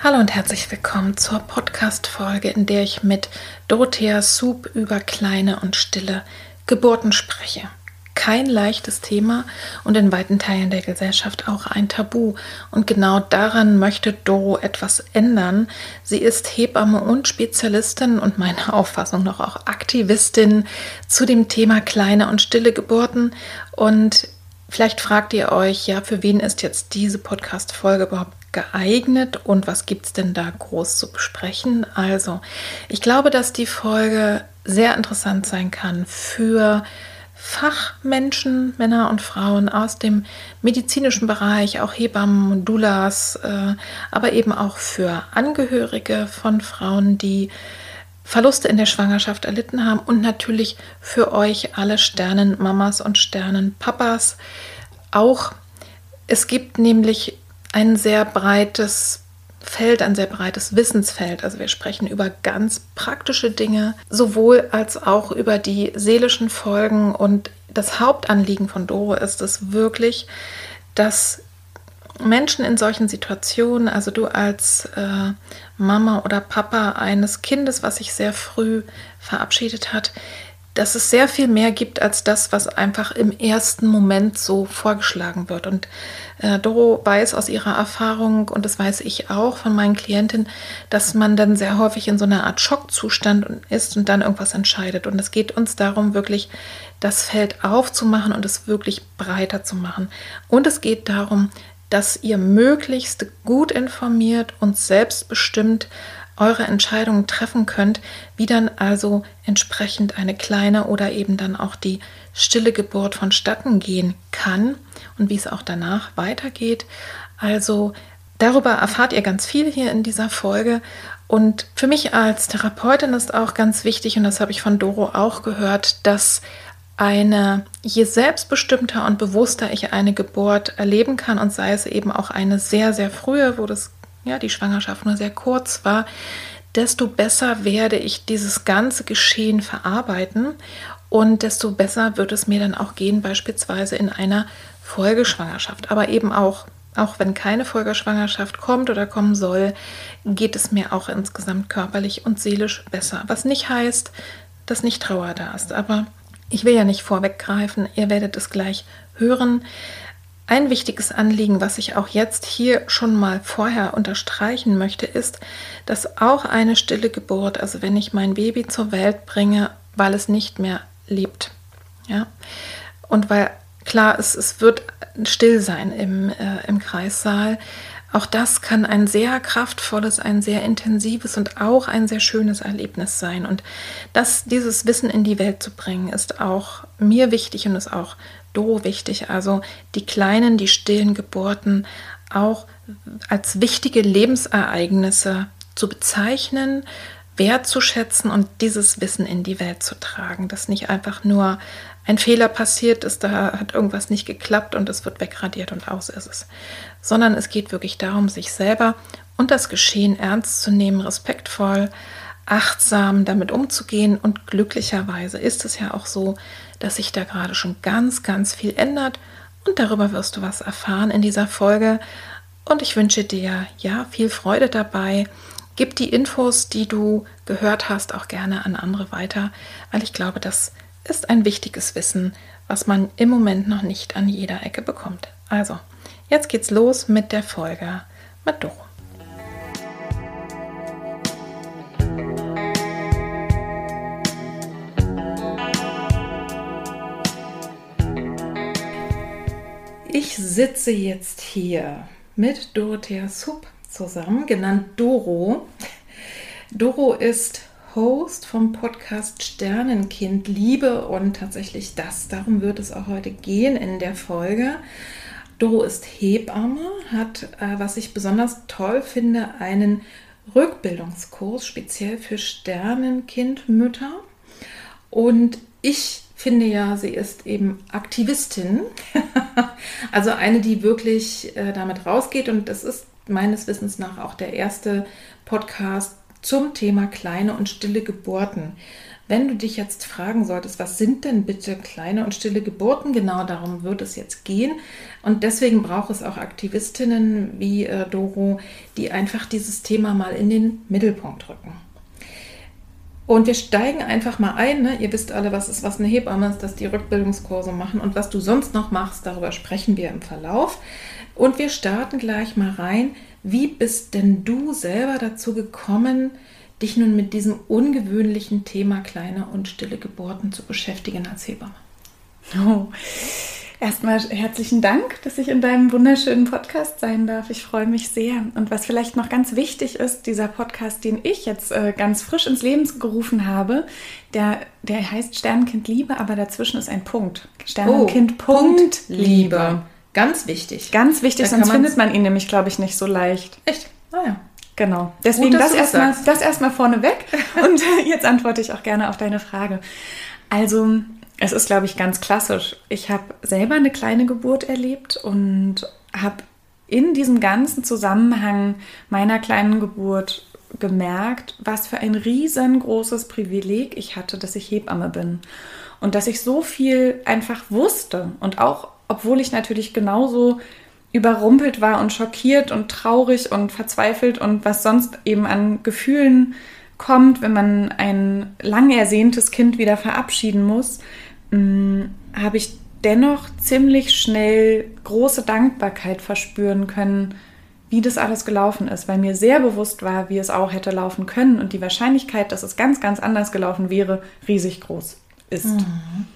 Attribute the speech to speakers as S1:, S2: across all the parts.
S1: Hallo und herzlich willkommen zur Podcast-Folge, in der ich mit Dorothea Soup über kleine und stille Geburten spreche. Kein leichtes Thema und in weiten Teilen der Gesellschaft auch ein Tabu. Und genau daran möchte Doro etwas ändern. Sie ist Hebamme und Spezialistin und meiner Auffassung noch auch Aktivistin zu dem Thema kleine und stille Geburten. Und vielleicht fragt ihr euch, ja, für wen ist jetzt diese Podcast-Folge überhaupt geeignet und was gibt es denn da groß zu besprechen? Also, ich glaube, dass die Folge sehr interessant sein kann für Fachmenschen, Männer und Frauen aus dem medizinischen Bereich, auch Hebammen, Doulas, äh, aber eben auch für Angehörige von Frauen, die Verluste in der Schwangerschaft erlitten haben und natürlich für euch alle Sternenmamas und Sternenpapas auch. Es gibt nämlich ein sehr breites Feld, ein sehr breites Wissensfeld. Also wir sprechen über ganz praktische Dinge, sowohl als auch über die seelischen Folgen. Und das Hauptanliegen von Doro ist es wirklich, dass Menschen in solchen Situationen, also du als äh, Mama oder Papa eines Kindes, was sich sehr früh verabschiedet hat, dass es sehr viel mehr gibt als das, was einfach im ersten Moment so vorgeschlagen wird. Und Doro weiß aus ihrer Erfahrung, und das weiß ich auch von meinen Klientinnen, dass man dann sehr häufig in so einer Art Schockzustand ist und dann irgendwas entscheidet. Und es geht uns darum, wirklich das Feld aufzumachen und es wirklich breiter zu machen. Und es geht darum, dass ihr möglichst gut informiert und selbstbestimmt eure Entscheidungen treffen könnt, wie dann also entsprechend eine kleine oder eben dann auch die stille Geburt vonstatten gehen kann und wie es auch danach weitergeht. Also darüber erfahrt ihr ganz viel hier in dieser Folge. Und für mich als Therapeutin ist auch ganz wichtig, und das habe ich von Doro auch gehört, dass eine, je selbstbestimmter und bewusster ich eine Geburt erleben kann und sei es eben auch eine sehr, sehr frühe, wo das ja, die Schwangerschaft nur sehr kurz war, desto besser werde ich dieses ganze Geschehen verarbeiten und desto besser wird es mir dann auch gehen, beispielsweise in einer Folgeschwangerschaft. Aber eben auch, auch wenn keine Folgeschwangerschaft kommt oder kommen soll, geht es mir auch insgesamt körperlich und seelisch besser. Was nicht heißt, dass nicht Trauer da ist. Aber ich will ja nicht vorweggreifen, ihr werdet es gleich hören. Ein wichtiges Anliegen, was ich auch jetzt hier schon mal vorher unterstreichen möchte, ist, dass auch eine stille Geburt, also wenn ich mein Baby zur Welt bringe, weil es nicht mehr lebt, ja, und weil klar ist, es wird still sein im, äh, im Kreissaal, auch das kann ein sehr kraftvolles, ein sehr intensives und auch ein sehr schönes Erlebnis sein. Und das, dieses Wissen in die Welt zu bringen, ist auch mir wichtig und ist auch Doro wichtig. Also die kleinen, die stillen Geburten auch als wichtige Lebensereignisse zu bezeichnen, wertzuschätzen und dieses Wissen in die Welt zu tragen. Dass nicht einfach nur ein Fehler passiert ist, da hat irgendwas nicht geklappt und es wird wegradiert und aus ist es. Sondern es geht wirklich darum, sich selber und das Geschehen ernst zu nehmen, respektvoll, achtsam damit umzugehen. Und glücklicherweise ist es ja auch so, dass sich da gerade schon ganz, ganz viel ändert. Und darüber wirst du was erfahren in dieser Folge. Und ich wünsche dir ja viel Freude dabei. Gib die Infos, die du gehört hast, auch gerne an andere weiter, weil ich glaube, das ist ein wichtiges Wissen, was man im Moment noch nicht an jeder Ecke bekommt. Also, jetzt geht's los mit der Folge. mit Doro. Ich sitze jetzt hier mit Dorothea Supp zusammen, genannt Doro. Doro ist Host vom Podcast Sternenkind Liebe und tatsächlich das, darum wird es auch heute gehen in der Folge. Doro ist Hebamme, hat, äh, was ich besonders toll finde, einen Rückbildungskurs speziell für Sternenkindmütter. Und ich finde ja, sie ist eben Aktivistin, also eine, die wirklich äh, damit rausgeht. Und das ist meines Wissens nach auch der erste Podcast zum Thema kleine und stille Geburten. Wenn du dich jetzt fragen solltest, was sind denn bitte kleine und stille Geburten, genau darum wird es jetzt gehen. Und deswegen braucht es auch Aktivistinnen wie äh, Doro, die einfach dieses Thema mal in den Mittelpunkt rücken. Und wir steigen einfach mal ein. Ne? Ihr wisst alle, was ist, was eine Hebamme ist, dass die Rückbildungskurse machen und was du sonst noch machst, darüber sprechen wir im Verlauf. Und wir starten gleich mal rein. Wie bist denn du selber dazu gekommen, dich nun mit diesem ungewöhnlichen Thema kleine und stille Geburten zu beschäftigen als Hebamme?
S2: Oh. Erstmal herzlichen Dank, dass ich in deinem wunderschönen Podcast sein darf. Ich freue mich sehr. Und was vielleicht noch ganz wichtig ist, dieser Podcast, den ich jetzt äh, ganz frisch ins Leben gerufen habe, der, der heißt Sternenkind Liebe, aber dazwischen ist ein Punkt.
S1: Sternenkind oh, Punkt Liebe. Ganz wichtig.
S2: Ganz wichtig, da sonst findet man ihn nämlich, glaube ich, nicht so leicht.
S1: Echt?
S2: Ah ja. Genau. Deswegen Gut, das erstmal das erstmal vorneweg und jetzt antworte ich auch gerne auf deine Frage. Also es ist, glaube ich, ganz klassisch. Ich habe selber eine kleine Geburt erlebt und habe in diesem ganzen Zusammenhang meiner kleinen Geburt gemerkt, was für ein riesengroßes Privileg ich hatte, dass ich Hebamme bin. Und dass ich so viel einfach wusste. Und auch, obwohl ich natürlich genauso überrumpelt war und schockiert und traurig und verzweifelt und was sonst eben an Gefühlen kommt, wenn man ein lang ersehntes Kind wieder verabschieden muss, habe ich dennoch ziemlich schnell große Dankbarkeit verspüren können, wie das alles gelaufen ist, weil mir sehr bewusst war, wie es auch hätte laufen können und die Wahrscheinlichkeit, dass es ganz, ganz anders gelaufen wäre, riesig groß ist. Mhm.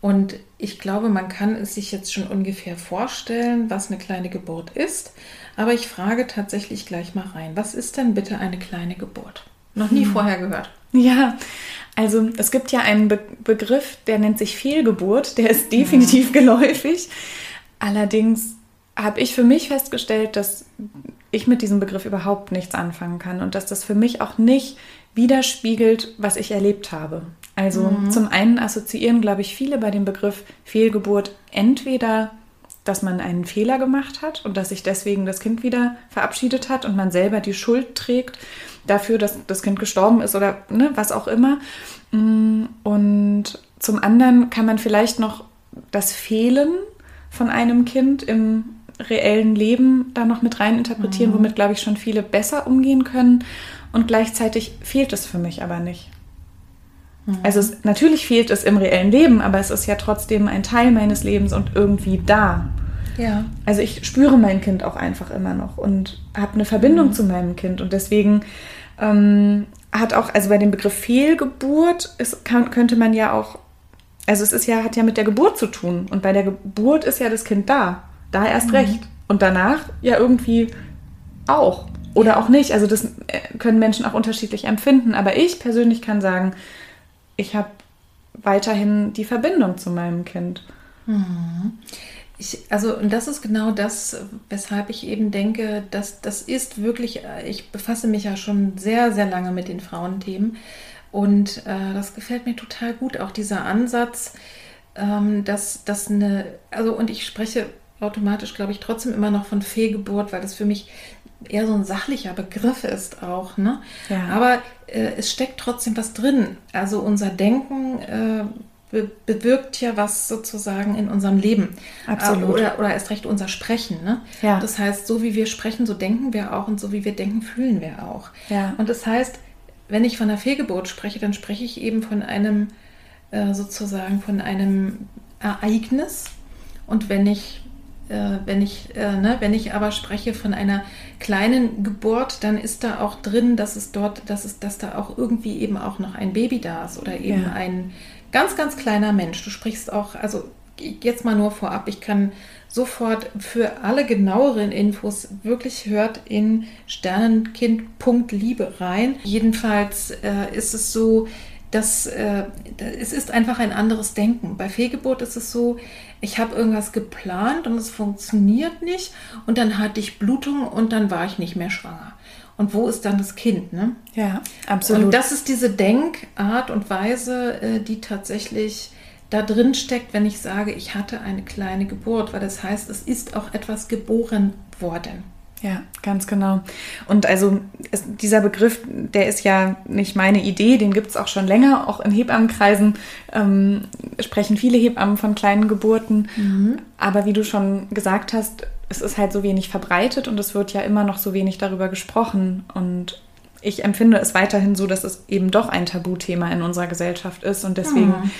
S1: Und ich glaube, man kann es sich jetzt schon ungefähr vorstellen, was eine kleine Geburt ist. Aber ich frage tatsächlich gleich mal rein. Was ist denn bitte eine kleine Geburt? Noch nie hm. vorher gehört.
S2: Ja, also es gibt ja einen Be Begriff, der nennt sich Fehlgeburt, der ist definitiv geläufig. Allerdings habe ich für mich festgestellt, dass ich mit diesem Begriff überhaupt nichts anfangen kann und dass das für mich auch nicht widerspiegelt, was ich erlebt habe. Also mhm. zum einen assoziieren, glaube ich, viele bei dem Begriff Fehlgeburt entweder, dass man einen Fehler gemacht hat und dass sich deswegen das Kind wieder verabschiedet hat und man selber die Schuld trägt dafür, dass das Kind gestorben ist oder ne, was auch immer. Mm, und zum anderen kann man vielleicht noch das Fehlen von einem Kind im reellen Leben da noch mit rein interpretieren, mhm. womit, glaube ich, schon viele besser umgehen können. Und gleichzeitig fehlt es für mich aber nicht. Mhm. Also es, natürlich fehlt es im reellen Leben, aber es ist ja trotzdem ein Teil meines Lebens und irgendwie da. Ja. Also ich spüre mein Kind auch einfach immer noch und habe eine Verbindung mhm. zu meinem Kind. Und deswegen ähm, hat auch, also bei dem Begriff Fehlgeburt ist, kann, könnte man ja auch, also es ist ja, hat ja mit der Geburt zu tun. Und bei der Geburt ist ja das Kind da. Da erst mhm. recht. Und danach ja irgendwie auch. Oder auch nicht. Also das äh, können Menschen auch unterschiedlich empfinden. Aber ich persönlich kann sagen, ich habe weiterhin die Verbindung zu meinem Kind.
S1: Mhm. Ich, also, und das ist genau das, weshalb ich eben denke, dass das ist wirklich, ich befasse mich ja schon sehr, sehr lange mit den Frauenthemen und äh, das gefällt mir total gut, auch dieser Ansatz, ähm, dass das eine, also, und ich spreche automatisch, glaube ich, trotzdem immer noch von Fehlgeburt, weil das für mich eher so ein sachlicher Begriff ist auch. Ne? Ja. Aber äh, es steckt trotzdem was drin. Also unser Denken äh, be bewirkt ja was sozusagen in unserem Leben. Absolut. Äh, oder, oder erst recht unser Sprechen. Ne? Ja. Das heißt, so wie wir sprechen, so denken wir auch und so wie wir denken, fühlen wir auch. Ja. Und das heißt, wenn ich von einer Fehlgeburt spreche, dann spreche ich eben von einem äh, sozusagen von einem Ereignis. Und wenn ich äh, wenn, ich, äh, ne, wenn ich aber spreche von einer kleinen Geburt, dann ist da auch drin, dass es dort, dass es, dass da auch irgendwie eben auch noch ein Baby da ist oder eben ja. ein ganz, ganz kleiner Mensch. Du sprichst auch, also jetzt mal nur vorab, ich kann sofort für alle genaueren Infos wirklich hört in Sternenkind.liebe rein. Jedenfalls äh, ist es so, dass äh, es ist einfach ein anderes Denken. Bei Fehlgeburt ist es so, ich habe irgendwas geplant und es funktioniert nicht und dann hatte ich Blutung und dann war ich nicht mehr schwanger. Und wo ist dann das Kind? Ne?
S2: Ja, absolut.
S1: Und das ist diese Denkart und Weise, äh, die tatsächlich da drin steckt, wenn ich sage, ich hatte eine kleine Geburt, weil das heißt, es ist auch etwas geboren worden.
S2: Ja, ganz genau. Und also es, dieser Begriff, der ist ja nicht meine Idee, den gibt es auch schon länger. Auch in Hebammenkreisen ähm, sprechen viele Hebammen von kleinen Geburten. Mhm. Aber wie du schon gesagt hast, es ist halt so wenig verbreitet und es wird ja immer noch so wenig darüber gesprochen. Und ich empfinde es weiterhin so, dass es eben doch ein Tabuthema in unserer Gesellschaft ist. Und deswegen mhm.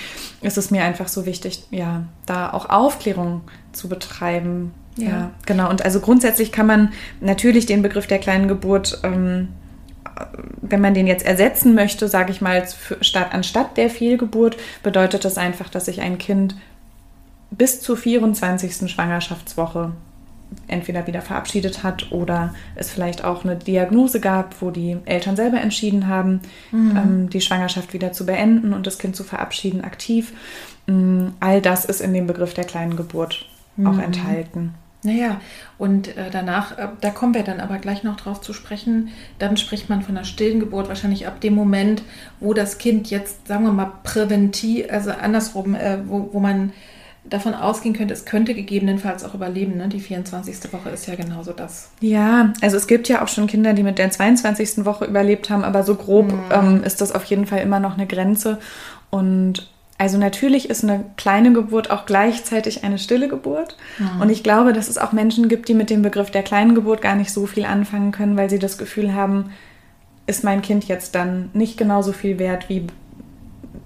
S2: ist es mir einfach so wichtig, ja, da auch Aufklärung zu betreiben ja. ja. genau. Und also grundsätzlich kann man natürlich den Begriff der kleinen Geburt, ähm, wenn man den jetzt ersetzen möchte, sage ich mal, statt, anstatt der Fehlgeburt, bedeutet das einfach, dass sich ein Kind bis zur 24. Schwangerschaftswoche entweder wieder verabschiedet hat oder es vielleicht auch eine Diagnose gab, wo die Eltern selber entschieden haben, mhm. ähm, die Schwangerschaft wieder zu beenden und das Kind zu verabschieden aktiv. Ähm, all das ist in dem Begriff der kleinen Geburt mhm. auch enthalten.
S1: Naja, und äh, danach, äh, da kommen wir dann aber gleich noch drauf zu sprechen, dann spricht man von einer stillen Geburt wahrscheinlich ab dem Moment, wo das Kind jetzt, sagen wir mal, präventiv, also andersrum, äh, wo, wo man davon ausgehen könnte, es könnte gegebenenfalls auch überleben. Ne? Die 24. Woche ist ja genauso das.
S2: Ja, also es gibt ja auch schon Kinder, die mit der 22. Woche überlebt haben, aber so grob mhm. ähm, ist das auf jeden Fall immer noch eine Grenze. Und also natürlich ist eine kleine Geburt auch gleichzeitig eine stille Geburt. Mhm. Und ich glaube, dass es auch Menschen gibt, die mit dem Begriff der kleinen Geburt gar nicht so viel anfangen können, weil sie das Gefühl haben, ist mein Kind jetzt dann nicht genauso viel wert wie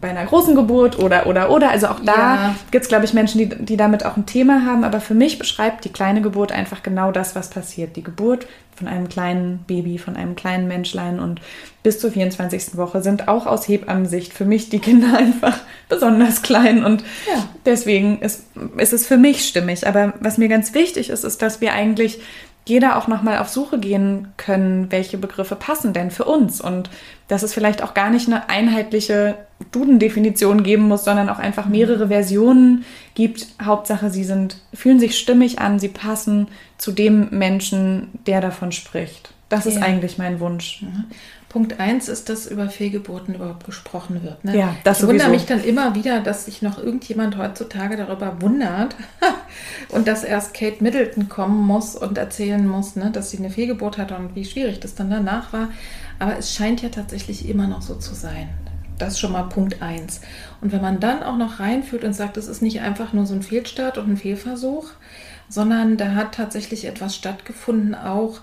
S2: bei einer großen Geburt oder, oder, oder. Also auch da ja. gibt es, glaube ich, Menschen, die, die damit auch ein Thema haben. Aber für mich beschreibt die kleine Geburt einfach genau das, was passiert. Die Geburt von einem kleinen Baby, von einem kleinen Menschlein und bis zur 24. Woche sind auch aus Hebammensicht für mich die Kinder einfach besonders klein. Und ja. deswegen ist, ist es für mich stimmig. Aber was mir ganz wichtig ist, ist, dass wir eigentlich jeder auch nochmal auf Suche gehen können, welche Begriffe passen denn für uns und dass es vielleicht auch gar nicht eine einheitliche Duden-Definition geben muss, sondern auch einfach mehrere Versionen gibt. Hauptsache, sie sind, fühlen sich stimmig an, sie passen zu dem Menschen, der davon spricht. Das ist eigentlich mein Wunsch.
S1: Mhm. Punkt eins ist, dass über Fehlgeburten überhaupt gesprochen wird. Ne?
S2: Ja,
S1: das ich wundere mich dann immer wieder, dass sich noch irgendjemand heutzutage darüber wundert und dass erst Kate Middleton kommen muss und erzählen muss, ne, dass sie eine Fehlgeburt hatte und wie schwierig das dann danach war. Aber es scheint ja tatsächlich immer noch so zu sein. Das ist schon mal Punkt eins. Und wenn man dann auch noch reinführt und sagt, es ist nicht einfach nur so ein Fehlstart und ein Fehlversuch, sondern da hat tatsächlich etwas stattgefunden, auch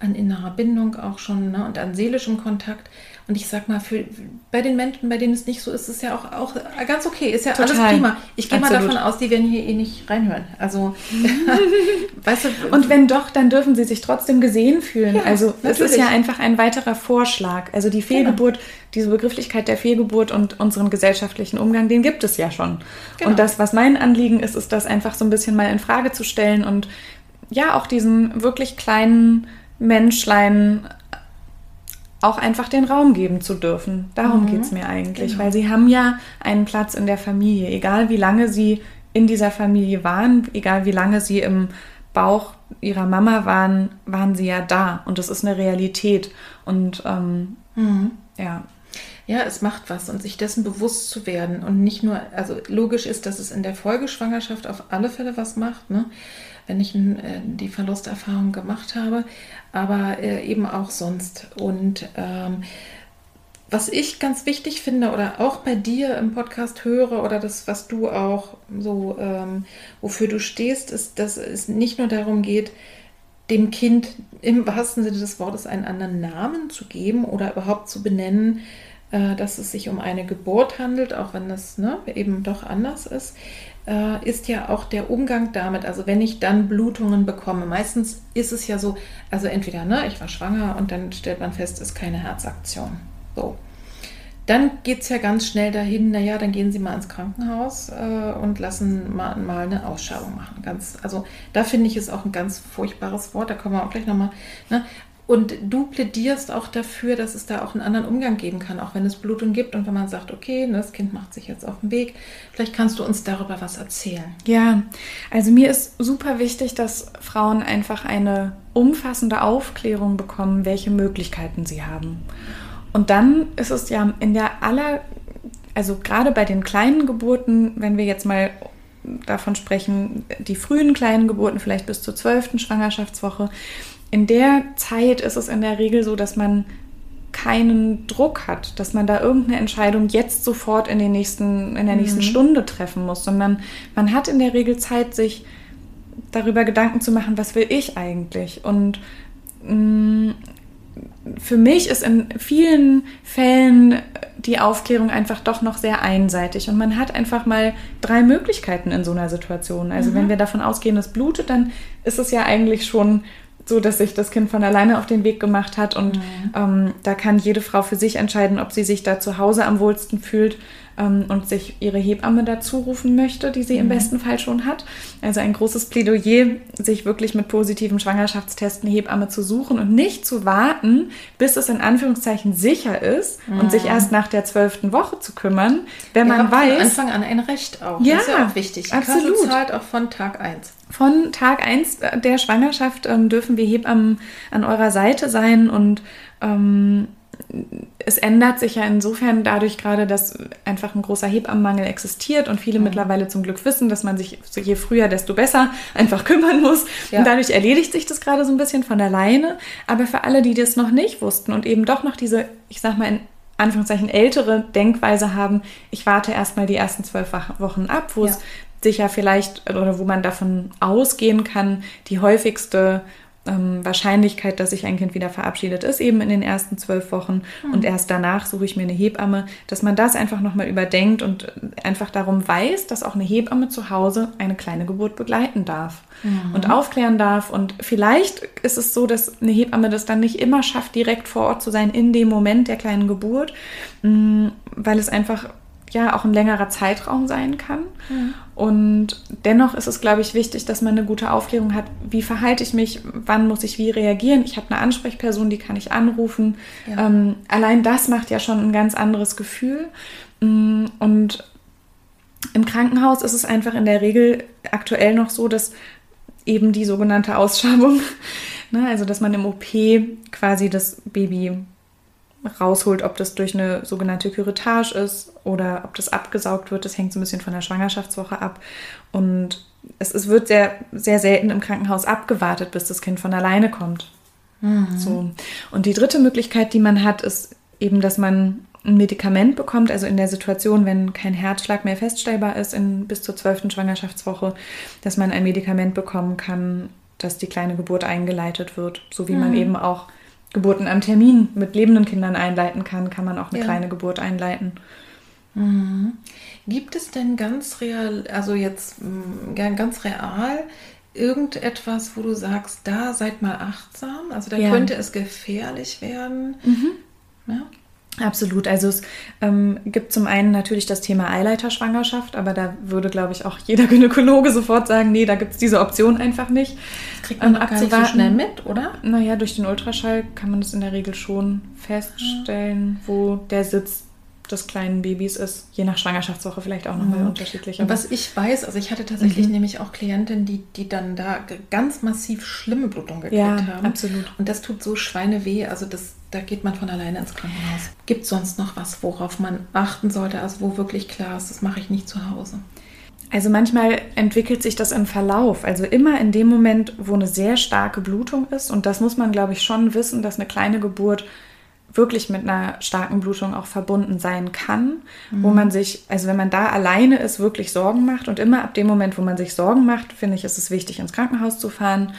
S1: an innerer Bindung auch schon ne, und an seelischem Kontakt. Und ich sag mal, für, bei den Menschen, bei denen es nicht so ist, ist es ja auch, auch ganz okay, ist ja Total. alles prima. Ich gehe mal davon aus, die werden hier eh nicht reinhören. Also,
S2: weißt du. Und wenn doch, dann dürfen sie sich trotzdem gesehen fühlen. Ja, also, es ist ja einfach ein weiterer Vorschlag. Also, die Fehlgeburt, genau. diese Begrifflichkeit der Fehlgeburt und unseren gesellschaftlichen Umgang, den gibt es ja schon. Genau. Und das, was mein Anliegen ist, ist das einfach so ein bisschen mal in Frage zu stellen und ja, auch diesen wirklich kleinen, Menschlein auch einfach den Raum geben zu dürfen. Darum mhm. geht es mir eigentlich, genau. weil sie haben ja einen Platz in der Familie, egal wie lange sie in dieser Familie waren, egal wie lange sie im Bauch ihrer Mama waren, waren sie ja da und das ist eine Realität und ähm, mhm. ja.
S1: Ja, es macht was und sich dessen bewusst zu werden und nicht nur, also logisch ist, dass es in der Folgeschwangerschaft auf alle Fälle was macht, ne? Wenn ich äh, die Verlusterfahrung gemacht habe, aber äh, eben auch sonst. Und ähm, was ich ganz wichtig finde oder auch bei dir im Podcast höre oder das, was du auch so, ähm, wofür du stehst, ist, dass es nicht nur darum geht, dem Kind im wahrsten Sinne des Wortes einen anderen Namen zu geben oder überhaupt zu benennen, äh, dass es sich um eine Geburt handelt, auch wenn das ne, eben doch anders ist, äh, ist ja auch der Umgang damit. Also wenn ich dann Blutungen bekomme, meistens ist es ja so, also entweder, ne, ich war schwanger und dann stellt man fest, ist keine Herzaktion. So. Dann geht es ja ganz schnell dahin, naja, dann gehen Sie mal ins Krankenhaus äh, und lassen mal, mal eine Ausschabung machen. Ganz, also da finde ich es auch ein ganz furchtbares Wort, da kommen wir auch gleich nochmal. Ne? Und du plädierst auch dafür, dass es da auch einen anderen Umgang geben kann, auch wenn es Blutung gibt und wenn man sagt, okay, ne, das Kind macht sich jetzt auf den Weg. Vielleicht kannst du uns darüber was erzählen.
S2: Ja, also mir ist super wichtig, dass Frauen einfach eine umfassende Aufklärung bekommen, welche Möglichkeiten sie haben. Und dann ist es ja in der aller, also gerade bei den kleinen Geburten, wenn wir jetzt mal davon sprechen, die frühen kleinen Geburten, vielleicht bis zur zwölften Schwangerschaftswoche, in der Zeit ist es in der Regel so, dass man keinen Druck hat, dass man da irgendeine Entscheidung jetzt sofort in, den nächsten, in der nächsten mhm. Stunde treffen muss, sondern man hat in der Regel Zeit, sich darüber Gedanken zu machen, was will ich eigentlich? Und mh, mm, für mich ist in vielen Fällen die Aufklärung einfach doch noch sehr einseitig und man hat einfach mal drei Möglichkeiten in so einer Situation. Also mhm. wenn wir davon ausgehen, es blutet, dann ist es ja eigentlich schon so, dass sich das Kind von alleine auf den Weg gemacht hat und mhm. ähm, da kann jede Frau für sich entscheiden, ob sie sich da zu Hause am wohlsten fühlt ähm, und sich ihre Hebamme dazu rufen möchte, die sie mhm. im besten Fall schon hat. Also ein großes Plädoyer, sich wirklich mit positiven Schwangerschaftstests eine Hebamme zu suchen und nicht zu warten, bis es in Anführungszeichen sicher ist mhm. und sich mhm. erst nach der zwölften Woche zu kümmern, wenn man weiß.
S1: Von Anfang an ein Recht auch.
S2: Ja,
S1: das ist ja auch wichtig.
S2: Die absolut. Kasse
S1: zahlt auch von Tag 1.
S2: Von Tag 1 der Schwangerschaft ähm, dürfen wir Hebammen an eurer Seite sein und ähm, es ändert sich ja insofern dadurch gerade, dass einfach ein großer Hebammenmangel existiert und viele mhm. mittlerweile zum Glück wissen, dass man sich je früher, desto besser einfach kümmern muss. Ja. Und dadurch erledigt sich das gerade so ein bisschen von alleine. Aber für alle, die das noch nicht wussten und eben doch noch diese, ich sag mal in Anführungszeichen ältere Denkweise haben, ich warte erstmal die ersten zwölf Wochen ab, wo ja. es sicher vielleicht oder wo man davon ausgehen kann, die häufigste ähm, Wahrscheinlichkeit, dass sich ein Kind wieder verabschiedet, ist eben in den ersten zwölf Wochen mhm. und erst danach suche ich mir eine Hebamme, dass man das einfach nochmal überdenkt und einfach darum weiß, dass auch eine Hebamme zu Hause eine kleine Geburt begleiten darf mhm. und aufklären darf. Und vielleicht ist es so, dass eine Hebamme das dann nicht immer schafft, direkt vor Ort zu sein in dem Moment der kleinen Geburt, mh, mm, weil es einfach ja auch ein längerer Zeitraum sein kann. Mhm. Und dennoch ist es, glaube ich, wichtig, dass man eine gute Aufklärung hat. Wie verhalte ich mich? Wann muss ich wie reagieren? Ich habe eine Ansprechperson, die kann ich anrufen. Ja. Ähm, allein das macht ja schon ein ganz anderes Gefühl. Mm, und im Krankenhaus ist es einfach in der Regel aktuell noch so, dass eben die sogenannte Ausschabung, ne, also dass man im OP quasi das Baby rausholt, ob das durch eine sogenannte Curettage ist oder ob das abgesaugt wird. Das hängt so ein bisschen von der Schwangerschaftswoche ab. Und es, es wird sehr, sehr selten im Krankenhaus abgewartet, bis das Kind von alleine kommt. Mhm. So. Und die dritte Möglichkeit, die man hat, ist eben, dass man ein Medikament bekommt, also in der Situation, wenn kein Herzschlag mehr feststellbar ist, in, bis zur zwölften Schwangerschaftswoche, dass man ein Medikament bekommen kann, dass die kleine Geburt eingeleitet wird, so wie mhm. man eben auch Geburten am Termin mit lebenden Kindern einleiten kann, kann man auch eine ja. kleine Geburt einleiten.
S1: Mhm. Gibt es denn ganz real, also jetzt mm, ganz real, irgendetwas, wo du sagst, da seid mal achtsam? Also da ja. könnte es gefährlich werden.
S2: Mhm. Ja? Absolut. Also es ähm, gibt zum einen natürlich das Thema Eileiterschwangerschaft, aber da würde, glaube ich, auch jeder Gynäkologe sofort sagen, nee, da gibt es diese Option einfach nicht.
S1: Das kriegt man ähm, gar nicht so schnell mit, oder?
S2: Naja, durch den Ultraschall kann man das in der Regel schon feststellen, wo der Sitz des kleinen Babys ist, je nach Schwangerschaftswoche vielleicht auch nochmal mhm. unterschiedlich.
S1: Und was ich weiß, also ich hatte tatsächlich mhm. nämlich auch Klientinnen, die, die dann da ganz massiv schlimme Blutung gekriegt ja, haben.
S2: absolut.
S1: Und das tut so Schweineweh, also das, da geht man von alleine ins Krankenhaus. Gibt es sonst noch was, worauf man achten sollte, also wo wirklich klar ist, das mache ich nicht zu Hause?
S2: Also manchmal entwickelt sich das im Verlauf. Also immer in dem Moment, wo eine sehr starke Blutung ist. Und das muss man, glaube ich, schon wissen, dass eine kleine Geburt wirklich mit einer starken Blutung auch verbunden sein kann, mhm. wo man sich, also wenn man da alleine ist, wirklich Sorgen macht und immer ab dem Moment, wo man sich Sorgen macht, finde ich, ist es wichtig, ins Krankenhaus zu fahren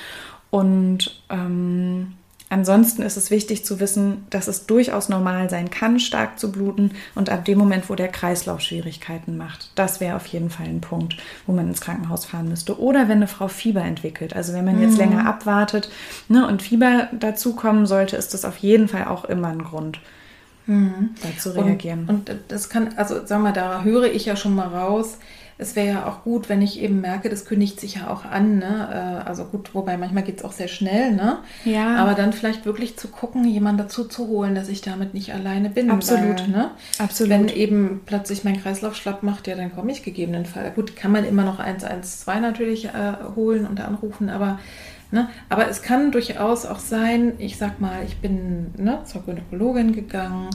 S2: und ähm, Ansonsten ist es wichtig zu wissen, dass es durchaus normal sein kann, stark zu bluten und ab dem Moment, wo der Kreislauf Schwierigkeiten macht. Das wäre auf jeden Fall ein Punkt, wo man ins Krankenhaus fahren müsste. Oder wenn eine Frau Fieber entwickelt. Also wenn man jetzt mhm. länger abwartet ne, und Fieber dazukommen sollte, ist das auf jeden Fall auch immer ein Grund. Mhm. zu
S1: reagieren. Und, und das kann, also sag mal, da höre ich ja schon mal raus, es wäre ja auch gut, wenn ich eben merke, das kündigt sich ja auch an. Ne? Äh, also gut, wobei manchmal geht es auch sehr schnell. Ne? Ja. Aber dann vielleicht wirklich zu gucken, jemanden dazu zu holen, dass ich damit nicht alleine bin.
S2: Absolut.
S1: Weil, ne? Absolut. Wenn eben plötzlich mein Kreislauf schlapp macht, ja, dann komme ich gegebenenfalls. Gut, kann man immer noch 112 natürlich äh, holen und anrufen, aber Ne? Aber es kann durchaus auch sein, ich sag mal, ich bin ne, zur Gynäkologin gegangen,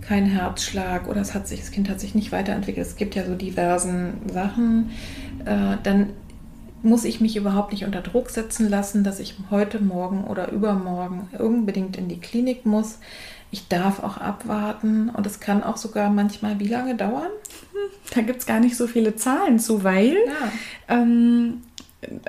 S1: kein Herzschlag oder es hat sich, das Kind hat sich nicht weiterentwickelt. Es gibt ja so diversen Sachen. Äh, dann muss ich mich überhaupt nicht unter Druck setzen lassen, dass ich heute, morgen oder übermorgen unbedingt in die Klinik muss. Ich darf auch abwarten und es kann auch sogar manchmal wie lange dauern?
S2: Da gibt es gar nicht so viele Zahlen zu, weil ja. ähm,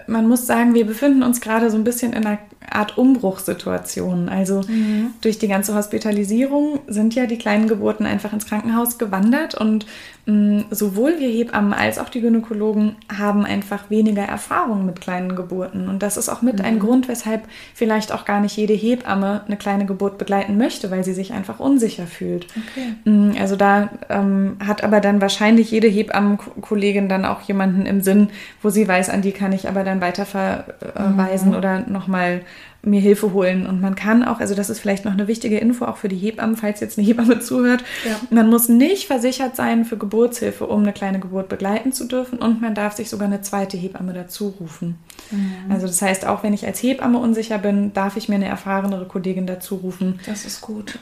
S2: man muss sagen, wir befinden uns gerade so ein bisschen in einer Art Umbruchssituation. Also mhm. durch die ganze Hospitalisierung sind ja die kleinen Geburten einfach ins Krankenhaus gewandert und sowohl wir Hebammen als auch die Gynäkologen haben einfach weniger Erfahrung mit kleinen Geburten. Und das ist auch mit mhm. ein Grund, weshalb vielleicht auch gar nicht jede Hebamme eine kleine Geburt begleiten möchte, weil sie sich einfach unsicher fühlt. Okay. Also da ähm, hat aber dann wahrscheinlich jede Hebammenkollegin dann auch jemanden im Sinn, wo sie weiß, an die kann ich aber dann weiterverweisen mhm. oder nochmal mir Hilfe holen. Und man kann auch, also das ist vielleicht noch eine wichtige Info auch für die Hebammen, falls jetzt eine Hebamme zuhört, ja. man muss nicht versichert sein für Geburtshilfe, um eine kleine Geburt begleiten zu dürfen. Und man darf sich sogar eine zweite Hebamme dazu rufen. Mhm. Also das heißt, auch wenn ich als Hebamme unsicher bin, darf ich mir eine erfahrenere Kollegin dazu rufen.
S1: Das ist gut.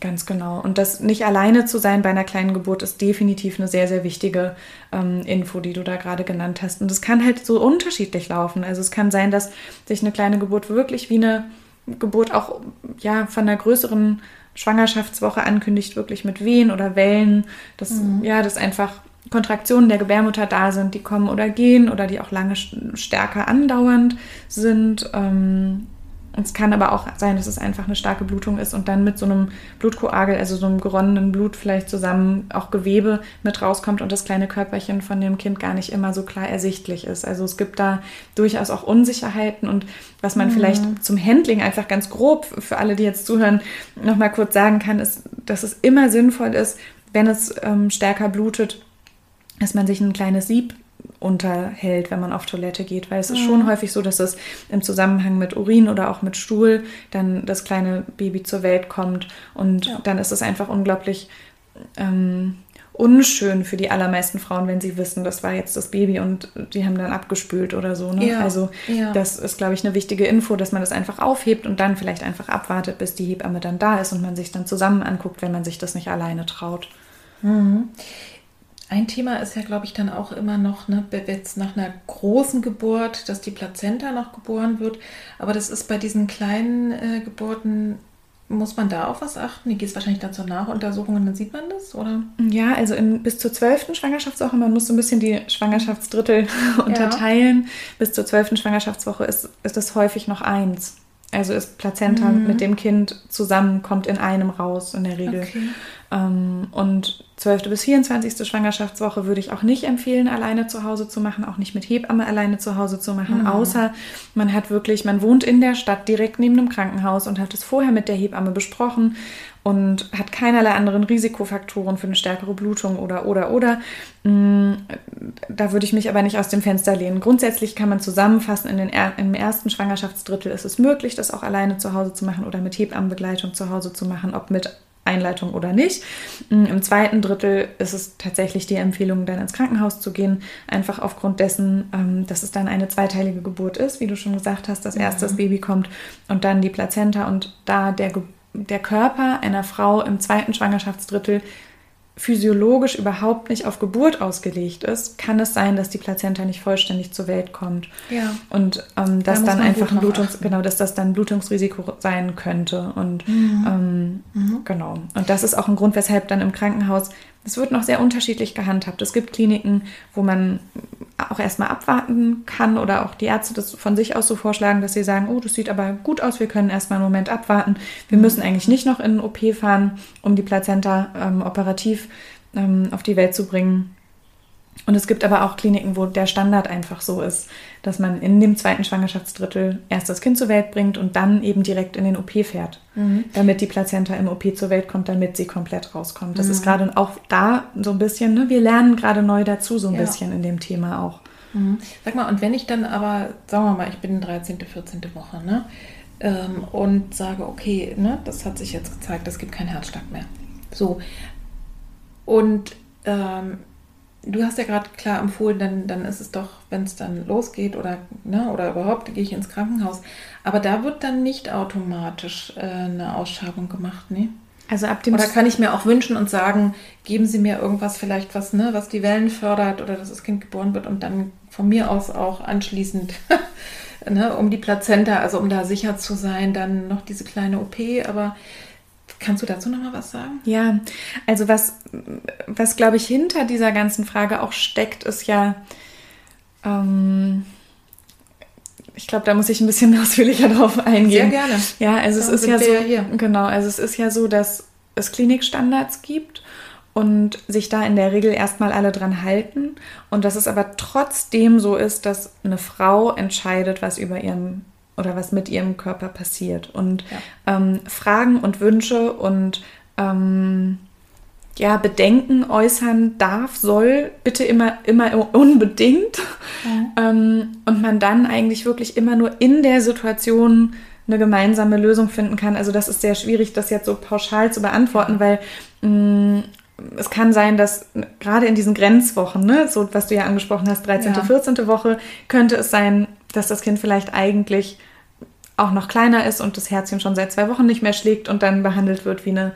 S2: Ganz genau. Und das nicht alleine zu sein bei einer kleinen Geburt ist definitiv eine sehr, sehr wichtige ähm, Info, die du da gerade genannt hast. Und es kann halt so unterschiedlich laufen. Also es kann sein, dass sich eine kleine Geburt wirklich wie eine Geburt auch ja, von einer größeren Schwangerschaftswoche ankündigt, wirklich mit Wehen oder Wellen. Dass, mhm. ja, dass einfach Kontraktionen der Gebärmutter da sind, die kommen oder gehen oder die auch lange stärker andauernd sind. Ähm, es kann aber auch sein, dass es einfach eine starke Blutung ist und dann mit so einem Blutkoagel, also so einem geronnenen Blut vielleicht zusammen auch Gewebe mit rauskommt und das kleine Körperchen von dem Kind gar nicht immer so klar ersichtlich ist. Also es gibt da durchaus auch Unsicherheiten und was man mhm. vielleicht zum Handling einfach ganz grob für alle, die jetzt zuhören, nochmal kurz sagen kann, ist, dass es immer sinnvoll ist, wenn es ähm, stärker blutet, dass man sich ein kleines Sieb unterhält, wenn man auf Toilette geht, weil es ist schon mhm. häufig so, dass es im Zusammenhang mit Urin oder auch mit Stuhl dann das kleine Baby zur Welt kommt und ja. dann ist es einfach unglaublich ähm, unschön für die allermeisten Frauen, wenn sie wissen, das war jetzt das Baby und die haben dann abgespült oder so. Ne? Ja. Also ja. das ist, glaube ich, eine wichtige Info, dass man das einfach aufhebt und dann vielleicht einfach abwartet, bis die Hebamme dann da ist und man sich dann zusammen anguckt, wenn man sich das nicht alleine traut.
S1: Mhm. Ein Thema ist ja, glaube ich, dann auch immer noch, ne, jetzt nach einer großen Geburt, dass die Plazenta noch geboren wird. Aber das ist bei diesen kleinen äh, Geburten, muss man da auf was achten? Die geht es wahrscheinlich dann zur Nachuntersuchung und dann sieht man das, oder?
S2: Ja, also in, bis zur zwölften Schwangerschaftswoche, man muss so ein bisschen die Schwangerschaftsdrittel unterteilen. Ja. Bis zur zwölften Schwangerschaftswoche ist, ist das häufig noch eins. Also ist Plazenta mhm. mit dem Kind zusammen, kommt in einem raus in der Regel. Okay. Ähm, und 12. bis 24. Schwangerschaftswoche würde ich auch nicht empfehlen, alleine zu Hause zu machen, auch nicht mit Hebamme alleine zu Hause zu machen, mhm. außer man hat wirklich, man wohnt in der Stadt direkt neben einem Krankenhaus und hat es vorher mit der Hebamme besprochen und hat keinerlei anderen Risikofaktoren für eine stärkere Blutung oder oder oder. Mm, da würde ich mich aber nicht aus dem Fenster lehnen. Grundsätzlich kann man zusammenfassen, in den, im ersten Schwangerschaftsdrittel ist es möglich, das auch alleine zu Hause zu machen oder mit Hebammenbegleitung zu Hause zu machen, ob mit Einleitung oder nicht. Mm, Im zweiten Drittel ist es tatsächlich die Empfehlung, dann ins Krankenhaus zu gehen, einfach aufgrund dessen, ähm, dass es dann eine zweiteilige Geburt ist, wie du schon gesagt hast, dass erst das Baby kommt und dann die Plazenta und da der, der Körper einer Frau im zweiten Schwangerschaftsdrittel physiologisch überhaupt nicht auf Geburt ausgelegt ist, kann es sein, dass die Plazenta nicht vollständig zur Welt kommt. Ja. Und ähm, dass da dann einfach ein Blutungs genau, dass das dann Blutungsrisiko sein könnte. Und mhm. Ähm, mhm. genau. Und das ist auch ein Grund, weshalb dann im Krankenhaus es wird noch sehr unterschiedlich gehandhabt. Es gibt Kliniken, wo man auch erstmal abwarten kann oder auch die Ärzte das von sich aus so vorschlagen, dass sie sagen, oh, das sieht aber gut aus, wir können erstmal einen Moment abwarten. Wir müssen eigentlich nicht noch in den OP fahren, um die Plazenta ähm, operativ ähm, auf die Welt zu bringen. Und es gibt aber auch Kliniken, wo der Standard einfach so ist, dass man in dem zweiten Schwangerschaftsdrittel erst das Kind zur Welt bringt und dann eben direkt in den OP fährt, mhm. damit die Plazenta im OP zur Welt kommt, damit sie komplett rauskommt. Das mhm. ist gerade auch da so ein bisschen, ne? wir lernen gerade neu dazu so ein ja. bisschen in dem Thema auch.
S1: Mhm. Sag mal, und wenn ich dann aber, sagen wir mal, ich bin in 13., 14. Woche, ne? Ähm, und sage, okay, ne, das hat sich jetzt gezeigt, es gibt keinen Herzschlag mehr. So. Und ähm, du hast ja gerade klar empfohlen, dann, dann ist es doch, wenn es dann losgeht oder, ne, oder überhaupt gehe ich ins Krankenhaus. Aber da wird dann nicht automatisch äh, eine Ausschabung gemacht, ne? Also ab dem oder kann ich mir auch wünschen und sagen, geben Sie mir irgendwas vielleicht was, ne, was die Wellen fördert oder dass das Kind geboren wird und dann von mir aus auch anschließend, ne, um die Plazenta, also um da sicher zu sein, dann noch diese kleine OP. Aber Kannst du dazu noch mal was sagen?
S2: Ja, also was, was glaube ich hinter dieser ganzen Frage auch steckt, ist ja, ähm, ich glaube, da muss ich ein bisschen ausführlicher drauf eingehen. Sehr gerne. Ja, also es ist ja so, ja genau, also es ist ja so, dass es Klinikstandards gibt und sich da in der Regel erstmal alle dran halten und dass es aber trotzdem so ist, dass eine Frau entscheidet, was über ihren oder was mit ihrem Körper passiert. Und ja. ähm, Fragen und Wünsche und ähm, ja, Bedenken äußern darf, soll, bitte immer, immer unbedingt. Ja. Ähm, und man dann eigentlich wirklich immer nur in der Situation eine gemeinsame Lösung finden kann. Also das ist sehr schwierig, das jetzt so pauschal zu beantworten, weil mh, mm, es kann sein, dass gerade in diesen Grenzwochen, ne, so was du ja angesprochen hast, 13., ja. 14. Woche, könnte es sein, dass das Kind vielleicht eigentlich auch noch kleiner ist und das Herzchen schon seit zwei Wochen nicht mehr schlägt und dann behandelt wird wie eine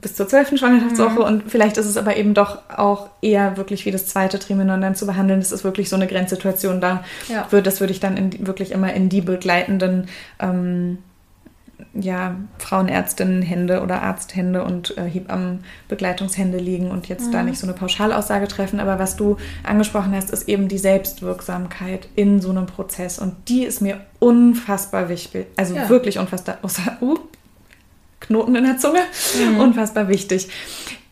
S2: bis zur zwölften Schwangerschaftswoche mhm. und vielleicht ist es aber eben doch auch eher wirklich wie das zweite Trimenon dann zu behandeln. Das ist wirklich so eine Grenzsituation. Da ja. das würde ich dann in, wirklich immer in die begleitenden ähm, ja, Frauenärztinnenhände oder Arzthände und äh, Hebammenbegleitungshände liegen und jetzt mhm. da nicht so eine Pauschalaussage treffen. Aber was du angesprochen hast, ist eben die Selbstwirksamkeit in so einem Prozess. Und die ist mir unfassbar wichtig. Also ja. wirklich unfassbar. Uh, Knoten in der Zunge. Mhm. Unfassbar wichtig.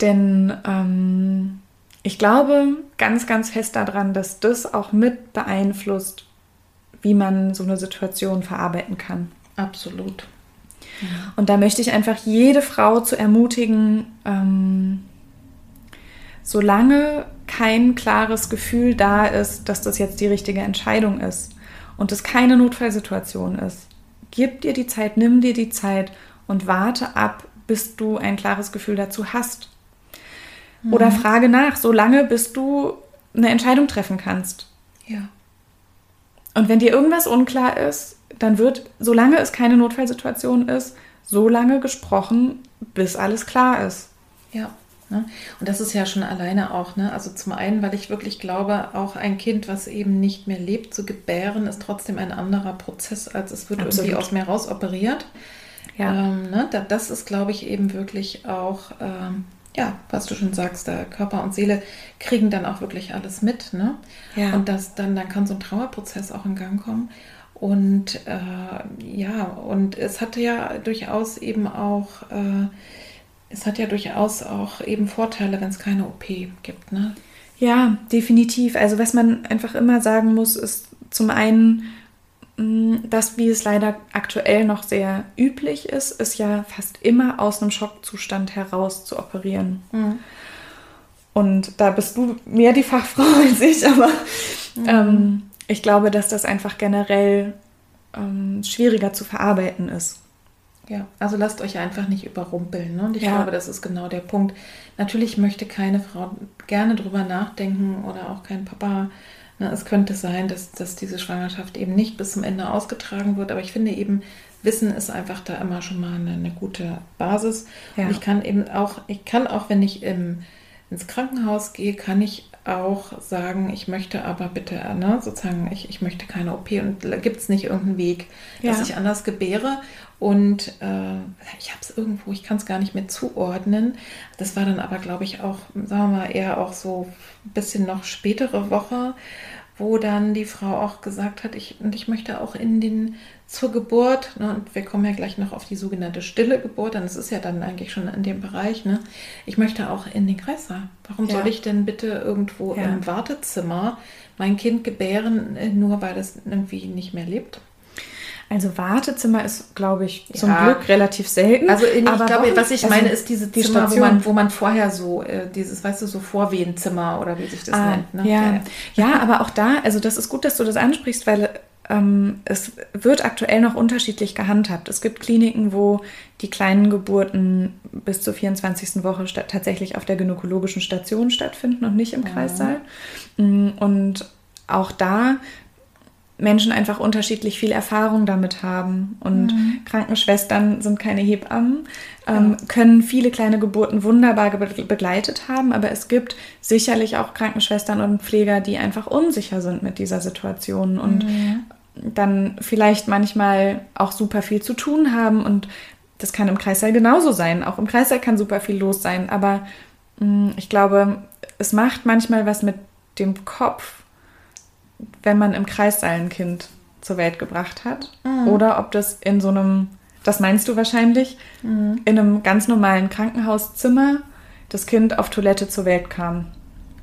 S2: Denn ähm, ich glaube ganz, ganz fest daran, dass das auch mit beeinflusst, wie man so eine Situation verarbeiten kann.
S1: Absolut.
S2: Und da möchte ich einfach jede Frau zu ermutigen, ähm, solange kein klares Gefühl da ist, dass das jetzt die richtige Entscheidung ist und es keine Notfallsituation ist, gib dir die Zeit, nimm dir die Zeit und warte ab, bis du ein klares Gefühl dazu hast. Mhm. Oder frage nach, solange bis du eine Entscheidung treffen kannst.
S1: Ja.
S2: Und wenn dir irgendwas unklar ist, dann wird, solange es keine Notfallsituation ist, so lange gesprochen, bis alles klar ist.
S1: Ja. Ne? Und das ist ja schon alleine auch, ne? Also zum einen, weil ich wirklich glaube, auch ein Kind, was eben nicht mehr lebt, zu gebären, ist trotzdem ein anderer Prozess, als es wird Absolut. irgendwie aus mir raus operiert. Ja. Ähm, ne? Das ist, glaube ich, eben wirklich auch, ähm, ja, was du schon sagst, der Körper und Seele kriegen dann auch wirklich alles mit, ne? Ja. Und das dann, dann kann so ein Trauerprozess auch in Gang kommen. Und äh, ja, und es hatte ja durchaus eben auch, äh, es hat ja durchaus auch eben Vorteile, wenn es keine OP gibt, ne?
S2: Ja, definitiv. Also was man einfach immer sagen muss, ist zum einen, mm, das, wie es leider aktuell noch sehr üblich ist, ist ja fast immer aus einem Schockzustand heraus zu operieren. Mhm. Und da bist du mehr die Fachfrau als ich, aber mhm. ähm, ich glaube, dass das einfach generell ähm, schwieriger zu verarbeiten ist.
S1: Ja, also lasst euch einfach nicht überrumpeln. Ne? Und ich ja. glaube, das ist genau der Punkt. Natürlich möchte keine Frau gerne drüber nachdenken oder auch kein Papa. Ne? Es könnte sein, dass, dass diese Schwangerschaft eben nicht bis zum Ende ausgetragen wird. Aber ich finde eben, Wissen ist einfach da immer schon mal eine, eine gute Basis. Ja. Und ich kann eben auch, ich kann auch, wenn ich im, ins Krankenhaus gehe, kann ich auch sagen, ich möchte aber bitte, ne, sozusagen, ich, ich möchte keine OP und gibt es nicht irgendeinen Weg, ja. dass ich anders gebäre. Und äh, ich habe es irgendwo, ich kann es gar nicht mehr zuordnen. Das war dann aber, glaube ich, auch, sagen wir mal, eher auch so ein bisschen noch spätere Woche. wo dann die Frau auch gesagt hat, ich, und ich möchte auch in den zur Geburt, ne, und wir kommen ja gleich noch auf die sogenannte stille Geburt, dann ist es ja dann eigentlich schon in dem Bereich, ne? Ich möchte auch in den Kreißsaal. Warum ja. soll ich denn bitte irgendwo ja. im Wartezimmer mein Kind gebären, äh, nur weil es irgendwie nicht mehr lebt?
S2: Also Wartezimmer ist, glaube ich, zum ja. Glück relativ selten.
S1: Also ich aber glaube, was ich also meine, ist diese die Zimmer, wo man, wo man vorher so, äh, dieses, weißt du, so Vorwehenzimmer oder wie sich das ah, nennt. Ne?
S2: Ja. ja. ja, aber auch da, also das ist gut, dass du das ansprichst, weil es wird aktuell noch unterschiedlich gehandhabt. Es gibt Kliniken, wo die kleinen Geburten bis zur 24. Woche tatsächlich auf der gynäkologischen Station stattfinden und nicht im ja. Kreissaal. Mm, und auch da Menschen einfach unterschiedlich viel Erfahrung damit haben. Und mhm. Krankenschwestern sind keine Hebammen, ähm, ja. können viele kleine Geburten wunderbar begleitet haben, aber es gibt sicherlich auch Krankenschwestern und Pfleger, die einfach unsicher sind mit dieser Situation und mhm. Dann vielleicht manchmal auch super viel zu tun haben. Und das kann im Kreissaal genauso sein. Auch im Kreissaal kann super viel los sein, aber mh, mm, ich glaube, es macht manchmal was mit dem Kopf wenn man im Kreissaal ein Kind zur Welt gebracht hat. Mhm. Oder ob das in so einem, das meinst du wahrscheinlich, mhm. in einem ganz normalen Krankenhauszimmer das Kind auf Toilette zur Welt kam.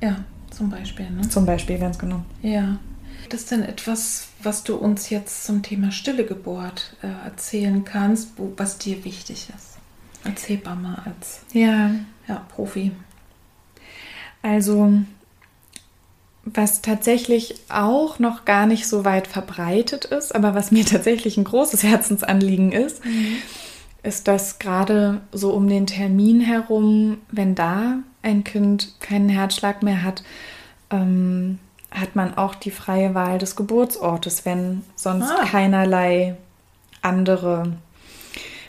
S1: Ja, zum Beispiel. Ne?
S2: Zum Beispiel, ganz genau.
S1: Ja. Ist das denn etwas, was du uns jetzt zum Thema stille Geburt äh, erzählen kannst, wo, was dir wichtig ist? Als Hebamme, als
S2: ja.
S1: Ja, Profi.
S2: Also was tatsächlich auch noch gar nicht so weit verbreitet ist, aber was mir tatsächlich ein großes Herzensanliegen ist, mhm. ist, dass gerade so um den Termin herum, wenn da ein Kind keinen Herzschlag mehr hat, ähm, hat man auch die freie Wahl des Geburtsortes, wenn sonst ah. keinerlei andere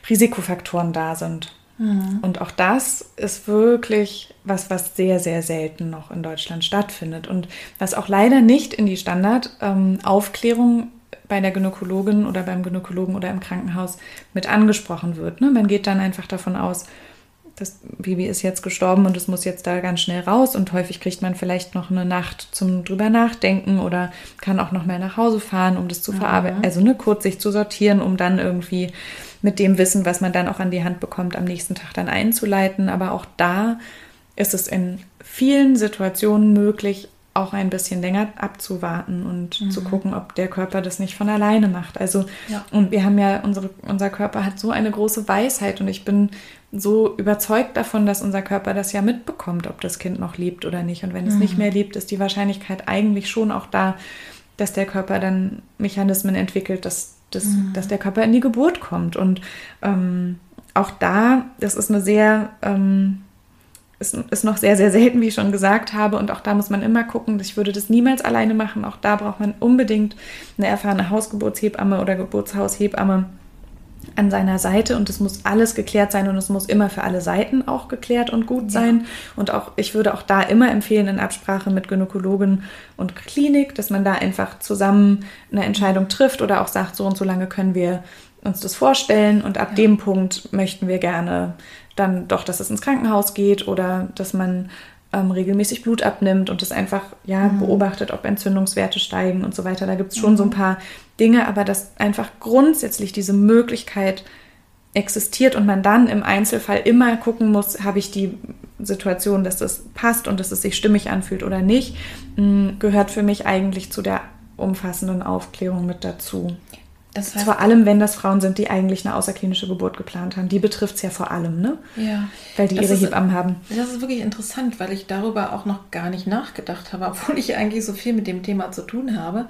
S2: Risikofaktoren da sind. Mhm. Und auch das ist wirklich was, was sehr, sehr selten noch in Deutschland stattfindet und was auch leider nicht in die Standardaufklärung ähm, bei der Gynäkologin oder beim Gynäkologen oder im Krankenhaus mit angesprochen wird. Ne? Man geht dann einfach davon aus, das Baby ist jetzt gestorben und es muss jetzt da ganz schnell raus und häufig kriegt man vielleicht noch eine Nacht zum drüber nachdenken oder kann auch noch mal nach Hause fahren, um das zu verarbeiten, also ne, kurz sich zu sortieren, um dann irgendwie mit dem Wissen, was man dann auch an die Hand bekommt, am nächsten Tag dann einzuleiten. Aber auch da ist es in vielen Situationen möglich, auch ein bisschen länger abzuwarten und mhm. zu gucken, ob der Körper das nicht von alleine macht. Also, ja. und wir haben ja, unsere, unser Körper hat so eine große Weisheit und ich bin so überzeugt davon, dass unser Körper das ja mitbekommt, ob das Kind noch lebt oder nicht. Und wenn es nicht mhm. mehr lebt, ist die Wahrscheinlichkeit eigentlich schon auch da, dass der Körper dann Mechanismen entwickelt, dass, dass, mhm. dass der Körper in die Geburt kommt. Und ähm, auch da, das ist eine sehr ähm, ist, ist noch sehr, sehr selten, wie ich schon gesagt habe. Und auch da muss man immer gucken. Ich würde das niemals alleine machen. Auch da braucht man unbedingt eine erfahrene Hausgeburtshebamme oder Geburtshaushebamme an seiner Seite und es muss alles geklärt sein und es muss immer für alle Seiten auch geklärt und gut sein. Ja. Und auch, ich würde auch da immer empfehlen, in Absprache mit Gynäkologen und Klinik, dass man da einfach zusammen eine Entscheidung trifft oder auch sagt, so und so lange können wir uns das vorstellen und ab ja. dem Punkt möchten wir gerne dann doch, dass es ins Krankenhaus geht oder dass man ähm, regelmäßig Blut abnimmt und es einfach ja mhm. beobachtet, ob Entzündungswerte steigen und so weiter. Da gibt es schon mhm. so ein paar Dinge, aber dass einfach grundsätzlich diese Möglichkeit existiert und man dann im Einzelfall immer gucken muss, habe ich die Situation, dass das passt und dass es sich stimmig anfühlt oder nicht, mm, gehört für mich eigentlich zu der umfassenden Aufklärung mit dazu. Das heißt, vor allem, wenn das Frauen sind, die eigentlich eine außerklinische Geburt geplant haben. Die betrifft es ja vor allem, ne?
S1: Ja.
S2: Weil die das ihre ist, Hebammen haben.
S1: Das ist wirklich interessant, weil ich darüber auch noch gar nicht nachgedacht habe, obwohl ich eigentlich so viel mit dem Thema zu tun habe.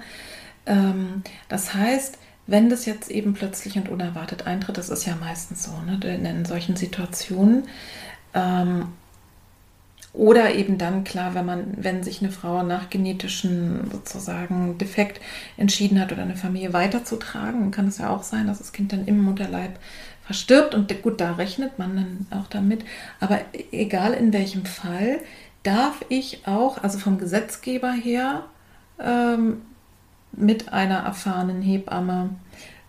S1: Ähm, das heißt, wenn das jetzt eben plötzlich und unerwartet eintritt, das ist ja meistens so, ne? in solchen Situationen, ähm, oder eben dann, klar, wenn man, wenn sich eine Frau nach genetischen sozusagen Defekt entschieden hat oder eine Familie weiterzutragen, kann es ja auch sein, dass das Kind dann im Mutterleib verstirbt. Und gut, da rechnet man dann auch damit. Aber egal in welchem Fall, darf ich auch, also vom Gesetzgeber her, ähm, mit einer erfahrenen Hebamme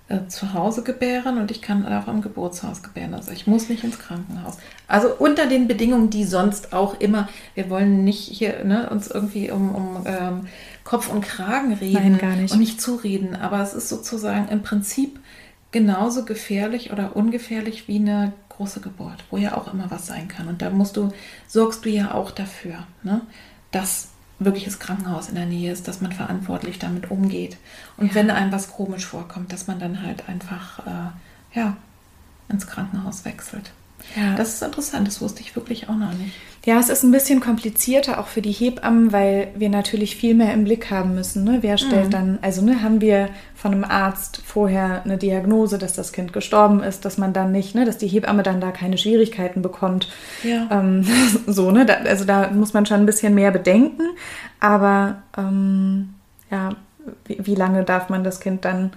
S1: äh, zu Hause gebären und ich kann auch am Geburtshaus gebären. Also ich muss nicht ins Krankenhaus. Also unter den Bedingungen, die sonst auch immer, wir wollen nicht hier ne, uns irgendwie um, um ähm, Kopf und Kragen reden
S2: Nein, gar nicht.
S1: und nicht zureden. Aber es ist sozusagen im Prinzip genauso gefährlich oder ungefährlich wie eine große Geburt, wo ja auch immer was sein kann. Und da musst du, sorgst du ja auch dafür, ne, dass wirkliches Krankenhaus in der Nähe ist, dass man verantwortlich damit umgeht. Und
S2: Ja.
S1: wenn einem was komisch vorkommt, dass man dann halt einfach äh, ja, ins Krankenhaus wechselt.
S2: Ja.
S1: Das ist interessant, das wusste ich wirklich auch noch nicht.
S2: Ja, es ist ein bisschen komplizierter auch für die Hebammen, weil wir natürlich viel mehr im Blick haben müssen. Ne? Wer stellt
S1: Mhm.
S2: dann, also ne, haben wir von einem Arzt vorher eine Diagnose, dass das Kind gestorben ist, dass man dann nicht, ne, dass die Hebamme dann da keine Schwierigkeiten bekommt.
S1: Ja.
S2: Ähm, so, ne? Da, also da muss man schon ein bisschen mehr bedenken. Aber ähm, ja, wie, wie lange darf man das Kind dann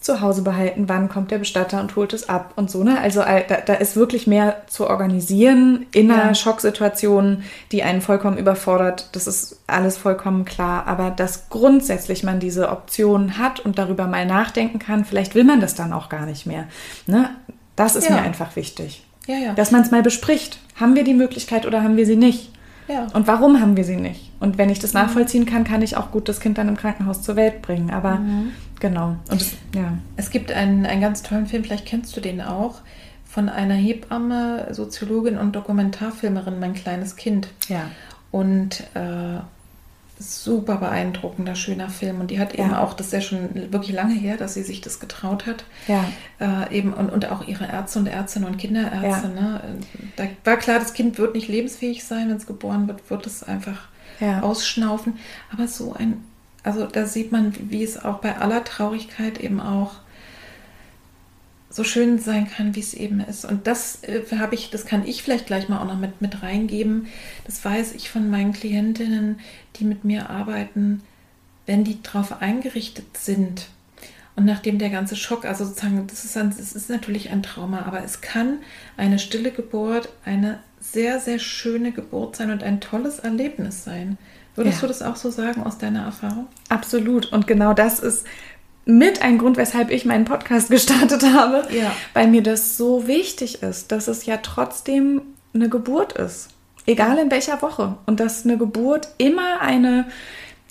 S2: zu Hause behalten, wann kommt der Bestatter und holt es ab und so. Ne? Also da, da ist wirklich mehr zu organisieren in einer
S1: Ja.
S2: Schocksituation, die einen vollkommen überfordert. Das ist alles vollkommen klar. Aber dass grundsätzlich man diese Option hat und darüber mal nachdenken kann, vielleicht will man das dann auch gar nicht mehr. Ne? Das ist
S1: Ja.
S2: mir einfach wichtig.
S1: Ja, ja.
S2: Dass man es mal bespricht. Haben wir die Möglichkeit oder haben wir sie nicht?
S1: ja.
S2: Und warum haben wir sie nicht? Und wenn ich das nachvollziehen kann, kann ich auch gut das Kind dann im Krankenhaus zur Welt bringen. Aber genau. Und es, ja.
S1: Es gibt einen, einen ganz tollen Film, vielleicht kennst du den auch, von einer Hebamme, Soziologin und Dokumentarfilmerin, Mein kleines Kind.
S2: Ja.
S1: Und äh, super beeindruckender, schöner Film. Und die hat eben
S2: Ja.
S1: auch, das ist ja schon wirklich lange her, dass sie sich das getraut hat.
S2: Ja.
S1: Äh, eben und, und auch ihre Ärzte und Ärztinnen und Kinderärzte.
S2: Ja.
S1: Ne? Da war klar, das Kind wird nicht lebensfähig sein, wenn es geboren wird, wird es einfach
S2: Ja.
S1: ausschnaufen. Aber so ein, also da sieht man, wie es auch bei aller Traurigkeit eben auch so schön sein kann, wie es eben ist. Und das äh, habe ich, das kann ich vielleicht gleich mal auch noch mit, mit reingeben. Das weiß ich von meinen Klientinnen, die mit mir arbeiten, wenn die darauf eingerichtet sind. Und nachdem der ganze Schock, also sozusagen, das ist, ein, das ist natürlich ein Trauma, aber es kann eine stille Geburt eine sehr, sehr schöne Geburt sein und ein tolles Erlebnis sein. Würdest
S2: Ja.
S1: du das auch so sagen aus deiner Erfahrung?
S2: Absolut. Und genau das ist mit ein Grund, weshalb ich meinen Podcast gestartet habe,
S1: Ja.
S2: weil mir das so wichtig ist, dass es ja trotzdem eine Geburt ist. Egal in welcher Woche. Und dass eine Geburt immer eine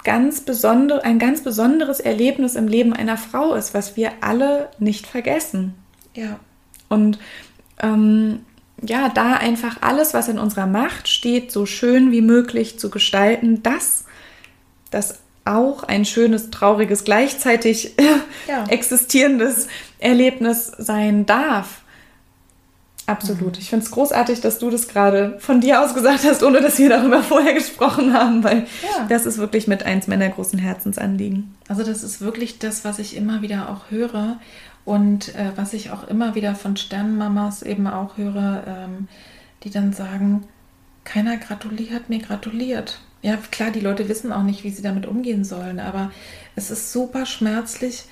S2: ganz besondere, ein ganz besonderes Erlebnis im Leben einer Frau ist, was wir alle nicht vergessen.
S1: Ja.
S2: Und ähm, ja, da einfach alles, was in unserer Macht steht, so schön wie möglich zu gestalten, dass das auch ein schönes, trauriges, gleichzeitig
S1: Ja.
S2: existierendes Erlebnis sein darf. Absolut. Ich finde es großartig, dass du das gerade von dir aus gesagt hast, ohne dass wir darüber vorher gesprochen haben, weil
S1: Ja.
S2: das ist wirklich mit eins meiner großen Herzensanliegen.
S1: Also das ist wirklich das, was ich immer wieder auch höre und äh, was ich auch immer wieder von Sternenmamas eben auch höre, ähm, die dann sagen, keiner gratuliert mir gratuliert. Ja, klar, die Leute wissen auch nicht, wie sie damit umgehen sollen, aber es ist super schmerzlich,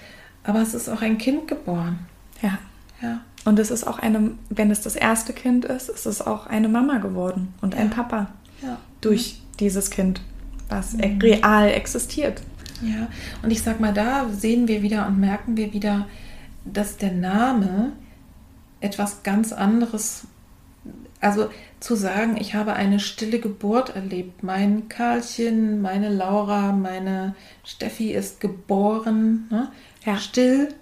S1: aber es ist auch ein Kind geboren.
S2: Ja.
S1: Ja,
S2: Und es ist auch eine, wenn es das erste Kind ist, ist es auch eine Mama geworden und ein
S1: Ja.
S2: Papa
S1: ja.
S2: durch dieses Kind, was
S1: Mhm.
S2: real existiert.
S1: Ja, und ich sag mal, da sehen wir wieder und merken wir wieder, dass der Name etwas ganz anderes, also zu sagen, ich habe eine stille Geburt erlebt. Mein Karlchen, meine Laura, meine Steffi ist geboren, ne?
S2: Ja.
S1: still,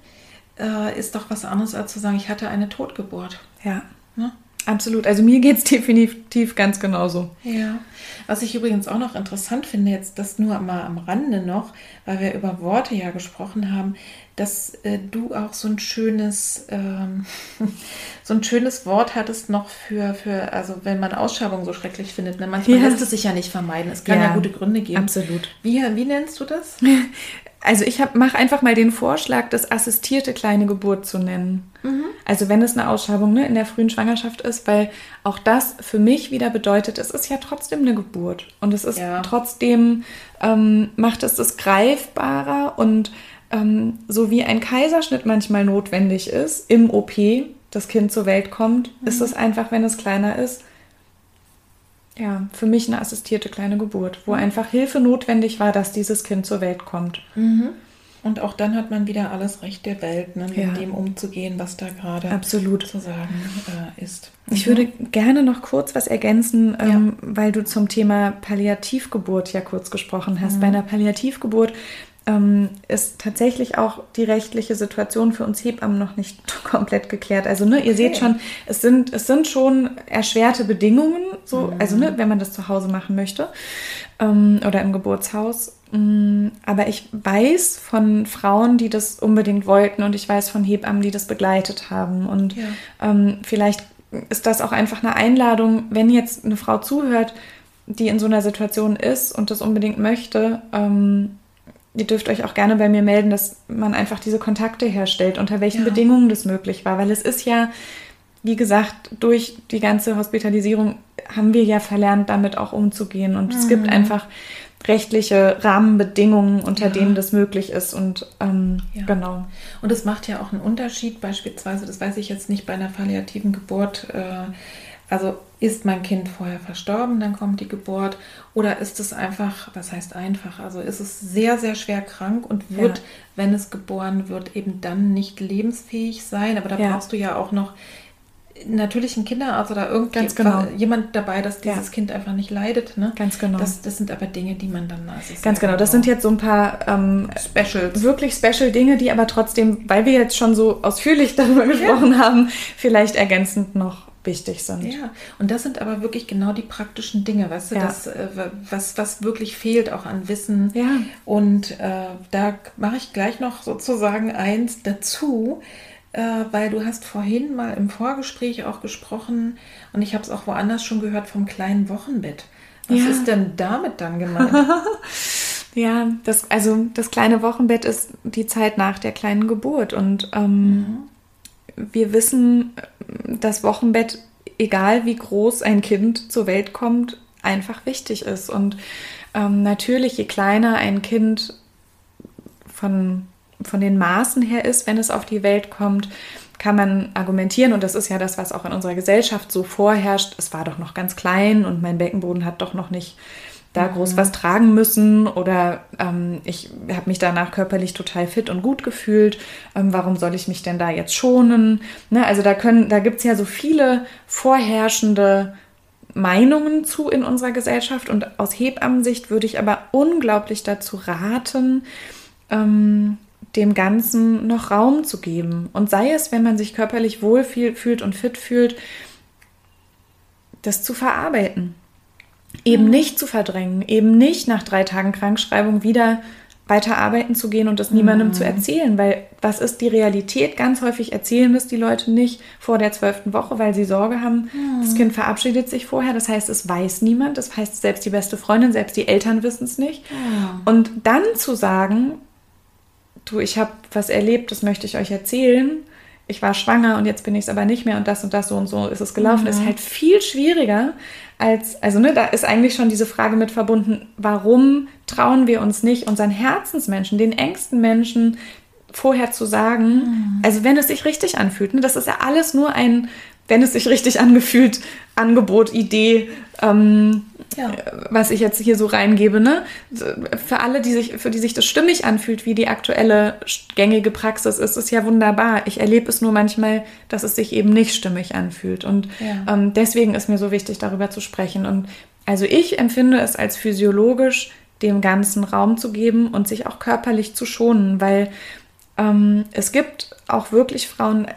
S1: äh, ist doch was anderes als zu sagen, ich hatte eine Totgeburt.
S2: Ja,
S1: Ne?
S2: Absolut. Also mir geht es definitiv ganz genauso.
S1: Ja, was ich übrigens auch noch interessant finde, jetzt das nur mal am Rande noch, weil wir über Worte ja gesprochen haben, dass äh, du auch so ein schönes, ähm, so ein schönes Wort hattest noch für, für, also wenn man Ausschreibung so schrecklich findet, ne? manchmal
S2: Ja.
S1: lässt es sich ja nicht vermeiden. Es kann ja,
S2: Ja,
S1: gute Gründe geben.
S2: absolut.
S1: Wie, wie nennst du das?
S2: Also ich mache einfach mal den Vorschlag, das assistierte kleine Geburt zu nennen. Also wenn es eine Ausschreibung ne, in der frühen Schwangerschaft ist, weil auch das für mich wieder bedeutet, es ist ja trotzdem eine Geburt und es ist
S1: Ja.
S2: trotzdem, ähm, macht es das greifbarer und ähm, so wie ein Kaiserschnitt manchmal notwendig ist, im OP das Kind zur Welt kommt, ist es einfach, wenn es kleiner ist, ja, für mich eine assistierte kleine Geburt, wo einfach Hilfe notwendig war, dass dieses Kind zur Welt kommt.
S1: Und auch dann hat man wieder alles Recht der Welt, ne, mit
S2: Ja.
S1: dem umzugehen, was da gerade
S2: Absolut.
S1: zu sagen äh, ist.
S2: Ich würde gerne noch kurz was ergänzen,
S1: Ja.
S2: ähm, weil du zum Thema Palliativgeburt ja kurz gesprochen hast. Bei einer Palliativgeburt ähm, ist tatsächlich auch die rechtliche Situation für uns Hebammen noch nicht komplett geklärt. Also ne, ihr seht schon, es sind, es sind schon erschwerte Bedingungen, so, also ne, wenn man das zu Hause machen möchte ähm, oder im Geburtshaus. Mm, Aber ich weiß von Frauen, die das unbedingt wollten und ich weiß von Hebammen, die das begleitet haben. Und
S1: Ja.
S2: ähm, vielleicht ist das auch einfach eine Einladung, wenn jetzt eine Frau zuhört, die in so einer Situation ist und das unbedingt möchte. Ähm, ihr dürft euch auch gerne bei mir melden, dass man einfach diese Kontakte herstellt, unter welchen
S1: Ja.
S2: Bedingungen das möglich war. Weil es ist ja, wie gesagt, durch die ganze Hospitalisierung haben wir ja verlernt, damit auch umzugehen. Und es gibt einfach rechtliche Rahmenbedingungen, unter
S1: Ja.
S2: denen das möglich ist. Und ähm,
S1: Ja.
S2: genau.
S1: Und es macht ja auch einen Unterschied, beispielsweise, das weiß ich jetzt nicht bei einer palliativen Geburt, äh, also ist mein Kind vorher verstorben, dann kommt die Geburt, oder ist es einfach, was heißt einfach, also ist es sehr, sehr schwer krank und wird,
S2: Ja.
S1: wenn es geboren wird, eben dann nicht lebensfähig sein, aber da
S2: Ja.
S1: brauchst du ja auch noch natürlich einen Kinderarzt oder irgendjemand
S2: genau.
S1: jemand dabei, dass
S2: Ja.
S1: dieses Kind einfach nicht leidet. Ne?
S2: Ganz genau.
S1: Das, das sind aber Dinge, die man dann also
S2: Ganz genau. Das sind jetzt so ein paar ähm,
S1: Specials.
S2: wirklich special Dinge, die aber trotzdem, weil wir jetzt schon so ausführlich darüber gesprochen haben, vielleicht ergänzend noch wichtig sind.
S1: Ja, und das sind aber wirklich genau die praktischen Dinge, weißt du,
S2: Ja.
S1: das, äh, was, was wirklich fehlt, auch an Wissen.
S2: Ja.
S1: Und äh, da mache ich gleich noch sozusagen eins dazu, äh, weil du hast vorhin mal im Vorgespräch auch gesprochen und ich habe es auch woanders schon gehört vom kleinen Wochenbett. Was
S2: Ja.
S1: ist denn damit dann gemeint?
S2: Ja, das, also das kleine Wochenbett ist die Zeit nach der kleinen Geburt. Und ähm, wir wissen, dass Wochenbett, egal wie groß ein Kind zur Welt kommt, einfach wichtig ist. Und ähm, natürlich, je kleiner ein Kind von, von den Maßen her ist, wenn es auf die Welt kommt, kann man argumentieren, und das ist ja das, was auch in unserer Gesellschaft so vorherrscht, es war doch noch ganz klein und mein Beckenboden hat doch noch nicht da groß was tragen müssen oder ähm, ich habe mich danach körperlich total fit und gut gefühlt. Ähm, warum soll ich mich denn da jetzt schonen? Ne, also da können, da gibt es ja so viele vorherrschende Meinungen zu in unserer Gesellschaft und aus Hebammensicht würde ich aber unglaublich dazu raten, ähm, dem Ganzen noch Raum zu geben. Und sei es, wenn man sich körperlich wohl fühlt und fit fühlt, das zu verarbeiten. Eben nicht zu verdrängen, eben nicht nach drei Tagen Krankschreibung wieder weiter arbeiten zu gehen und das niemandem zu erzählen, weil was ist die Realität? Ganz häufig erzählen das die Leute nicht vor der zwölften Woche, weil sie Sorge haben, das Kind verabschiedet sich vorher. Das heißt, es weiß niemand. Das heißt, selbst die beste Freundin, selbst die Eltern wissen es nicht. Und dann zu sagen, du, ich habe was erlebt, das möchte ich euch erzählen. Ich war schwanger und jetzt bin ich es aber nicht mehr und das und das so und so ist es gelaufen, ist halt viel schwieriger als, also ne, da ist eigentlich schon diese Frage mit verbunden, warum trauen wir uns nicht, unseren Herzensmenschen, den engsten Menschen vorher zu sagen, also wenn es sich richtig anfühlt, ne, das ist ja alles nur ein, wenn es sich richtig angefühlt, Angebot, Idee, ähm,
S1: Ja.
S2: was ich jetzt hier so reingebe, ne? Für alle, die sich, für die sich das stimmig anfühlt, wie die aktuelle gängige Praxis ist, ist ja wunderbar. Ich erlebe es nur manchmal, dass es sich eben nicht stimmig anfühlt. Und
S1: Ja.
S2: ähm, deswegen ist mir so wichtig, darüber zu sprechen. Und also ich empfinde es als physiologisch, dem Ganzen Raum zu geben und sich auch körperlich zu schonen, weil ähm, es gibt auch wirklich Frauen,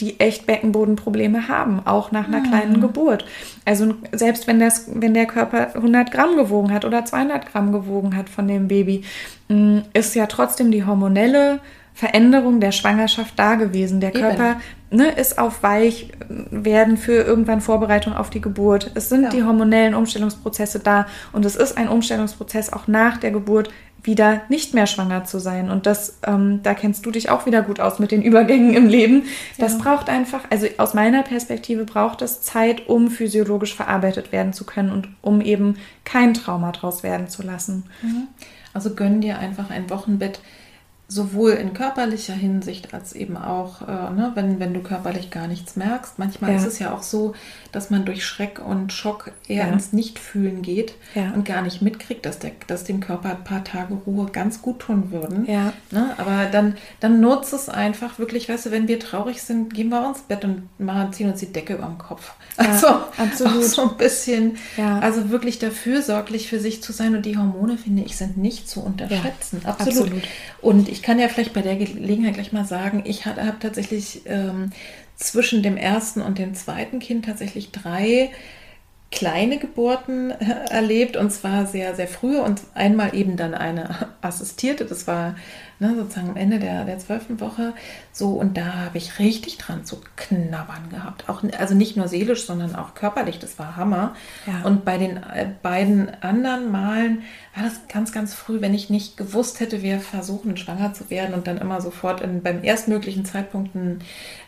S2: die echt Beckenbodenprobleme haben, auch nach einer kleinen Geburt. Also selbst wenn, das, wenn der Körper 100 Gramm gewogen hat oder 200 Gramm gewogen hat von dem Baby, mh, ist ja trotzdem die hormonelle Veränderung der Schwangerschaft da gewesen. Der. Körper ne, ist auf weich werden für irgendwann Vorbereitung auf die Geburt. Es sind
S1: Ja.
S2: die hormonellen Umstellungsprozesse da und es ist ein Umstellungsprozess auch nach der Geburt wieder nicht mehr schwanger zu sein. Und das, ähm, da kennst du dich auch wieder gut aus mit den Übergängen im Leben. Das
S1: Ja.
S2: braucht einfach, also aus meiner Perspektive braucht es Zeit, um physiologisch verarbeitet werden zu können und um eben kein Trauma draus werden zu lassen.
S1: Also gönn dir einfach ein Wochenbett. Sowohl in körperlicher Hinsicht als eben auch, äh, ne, wenn, wenn du körperlich gar nichts merkst. Manchmal ja. ist es ja auch so, dass man durch Schreck und Schock eher ja. ins Nichtfühlen geht ja. und gar nicht mitkriegt, dass, der, dass dem Körper ein paar Tage Ruhe ganz gut tun würden. Ja. Ne? Aber dann, dann nutzt es einfach wirklich, weißt du, wenn wir traurig sind, gehen wir ins Bett und machen, ziehen uns die Decke über den Kopf. Also absolut. so ein bisschen, also wirklich dafür sorglich für sich zu sein und die Hormone, finde ich, sind nicht zu unterschätzen. Absolut. absolut. Und ich kann ja vielleicht bei der Gelegenheit gleich mal sagen, ich habe tatsächlich ähm, zwischen dem ersten und dem zweiten Kind tatsächlich drei kleine Geburten äh, erlebt und zwar sehr, sehr früh und einmal eben dann eine assistierte. Das war ne, sozusagen am Ende der zwölften Woche so und da habe ich richtig dran zu knabbern gehabt. Auch, also nicht nur seelisch, sondern auch körperlich. Das war Hammer. Ja. Und bei den äh, beiden anderen Malen war das ganz, ganz früh, wenn ich nicht gewusst hätte, wir versuchen schwanger zu werden und dann immer sofort in, beim erstmöglichen Zeitpunkt ein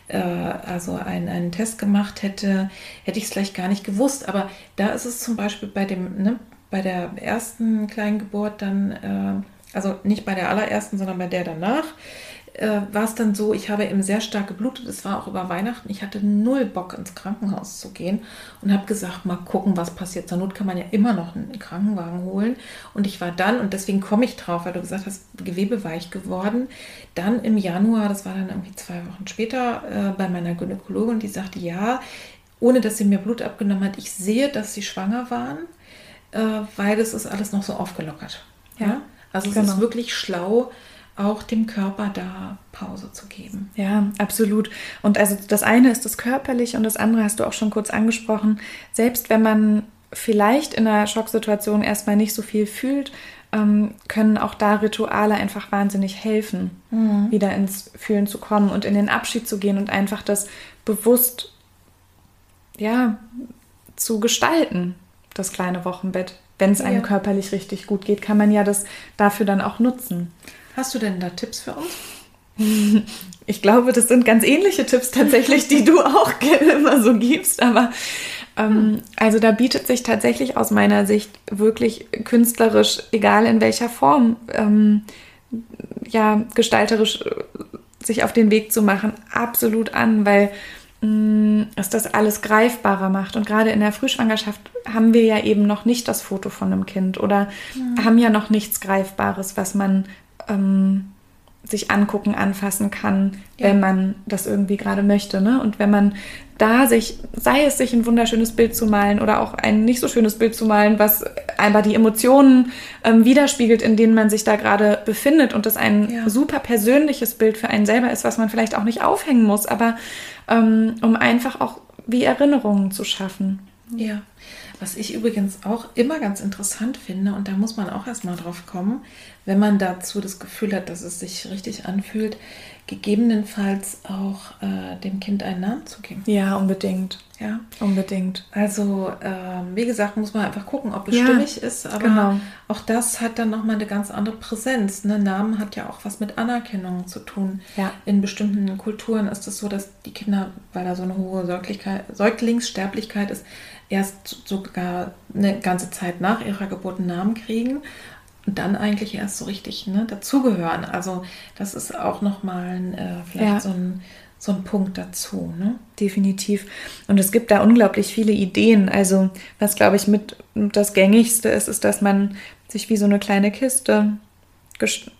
S1: äh, also einen, einen Test gemacht hätte, hätte ich es vielleicht gar nicht gewusst. Aber da ist es zum Beispiel bei dem, ne, bei der ersten Kleingeburt dann, äh, also nicht bei der allerersten, sondern bei der danach, äh, war es dann so, ich habe eben sehr stark geblutet. Es war auch über Weihnachten. Ich hatte null Bock ins Krankenhaus zu gehen und habe gesagt, mal gucken, was passiert. Zur Not kann man ja immer noch einen Krankenwagen holen. Und ich war dann, und deswegen komme ich drauf, weil du gesagt hast, Gewebe weich geworden. Dann im Januar, das war dann irgendwie zwei Wochen später, äh, bei meiner Gynäkologin, die sagte, ja, ohne dass sie mir Blut abgenommen hat, ich sehe, dass sie schwanger waren, äh, weil das ist alles noch so aufgelockert. Ja, ja? also es genau. ist wirklich schlau, auch dem Körper da Pause zu geben.
S2: Ja, absolut. Und also das eine ist das körperliche und das andere hast du auch schon kurz angesprochen. Selbst wenn man vielleicht in einer Schocksituation erstmal nicht so viel fühlt, ähm, können auch da Rituale einfach wahnsinnig helfen, mhm. wieder ins Fühlen zu kommen und in den Abschied zu gehen und einfach das bewusst, ja, zu gestalten, das kleine Wochenbett. Wenn es einem ja. körperlich richtig gut geht, kann man ja das dafür dann auch nutzen.
S1: Hast du denn da Tipps für uns?
S2: Ich glaube, das sind ganz ähnliche Tipps tatsächlich, die du auch immer so gibst. Aber ähm, also da bietet sich tatsächlich aus meiner Sicht wirklich künstlerisch, egal in welcher Form, ähm, ja, gestalterisch äh, sich auf den Weg zu machen, absolut an, weil mm, es das alles greifbarer macht. Und gerade in der Frühschwangerschaft haben wir ja eben noch nicht das Foto von einem Kind oder mhm. haben ja noch nichts Greifbares, was man ähm, sich angucken, anfassen kann, ja. wenn man das irgendwie gerade möchte. Ne? Und wenn man da sich, sei es sich ein wunderschönes Bild zu malen oder auch ein nicht so schönes Bild zu malen, was einfach die Emotionen ähm, widerspiegelt, in denen man sich da gerade befindet und das ein ja. super persönliches Bild für einen selber ist, was man vielleicht auch nicht aufhängen muss, aber ähm, um einfach auch wie Erinnerungen zu schaffen.
S1: Ja. Was ich übrigens auch immer ganz interessant finde, und da muss man auch erstmal drauf kommen, wenn man dazu das Gefühl hat, dass es sich richtig anfühlt, gegebenenfalls auch äh, dem Kind einen Namen zu geben.
S2: Ja, unbedingt. Ja, unbedingt.
S1: Also, äh, wie gesagt, muss man einfach gucken, ob es ja, stimmig ist. Aber genau. auch das hat dann nochmal eine ganz andere Präsenz. Ne? Namen hat ja auch was mit Anerkennung zu tun. Ja. In bestimmten Kulturen ist es so, dass die Kinder, weil da so eine hohe Säuglingssterblichkeit ist, erst sogar eine ganze Zeit nach ihrer Geburt einen Namen kriegen und dann eigentlich erst so richtig ne, dazugehören. Also das ist auch nochmal äh, vielleicht ja. so, ein, so ein Punkt dazu. Ne?
S2: Definitiv. Und es gibt da unglaublich viele Ideen. Also was, glaube ich, mit das Gängigste ist, ist, dass man sich wie so eine kleine Kiste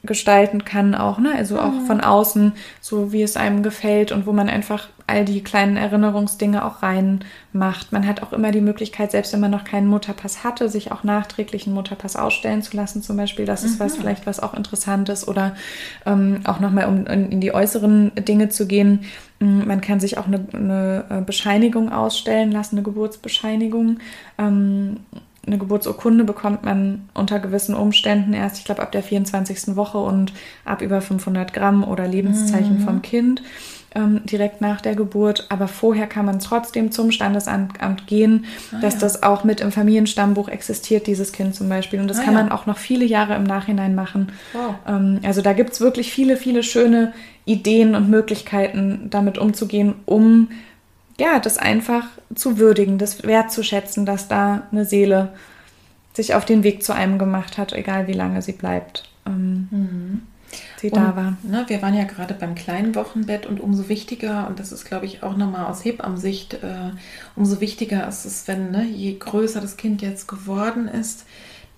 S2: gestalten kann auch, ne? Also auch mhm. von außen, so wie es einem gefällt und wo man einfach all die kleinen Erinnerungsdinge auch reinmacht. Man hat auch immer die Möglichkeit, selbst wenn man noch keinen Mutterpass hatte, sich auch nachträglich einen Mutterpass ausstellen zu lassen, zum Beispiel. Das ist mhm. was vielleicht was auch Interessantes oder ähm, auch nochmal, um in, die äußeren Dinge zu gehen. Man kann sich auch eine, eine äh, Bescheinigung ausstellen lassen, eine Geburtsbescheinigung. Ähm, eine Geburtsurkunde bekommt man unter gewissen Umständen erst, ich glaube, ab der 24. Woche und ab über 500 Gramm oder Lebenszeichen mhm. vom Kind ähm, direkt nach der Geburt. Aber vorher kann man trotzdem zum Standesamt gehen, ah, dass ja. das auch mit im Familienstammbuch existiert, dieses Kind zum Beispiel. Und das ah, kann ja. man auch noch viele Jahre im Nachhinein machen. Wow. Ähm, also da gibt es wirklich viele, viele schöne Ideen und Möglichkeiten, damit umzugehen, um ja, das einfach zu würdigen, das wertzuschätzen, dass da eine Seele sich auf den Weg zu einem gemacht hat, egal wie lange sie bleibt. Ähm, mhm. Sie
S1: und,
S2: da war.
S1: Ne, wir waren ja gerade beim kleinen Wochenbett und umso wichtiger, und das ist, glaube ich, auch nochmal aus Hebammensicht, äh, umso wichtiger ist es, wenn, ne, je größer das Kind jetzt geworden ist,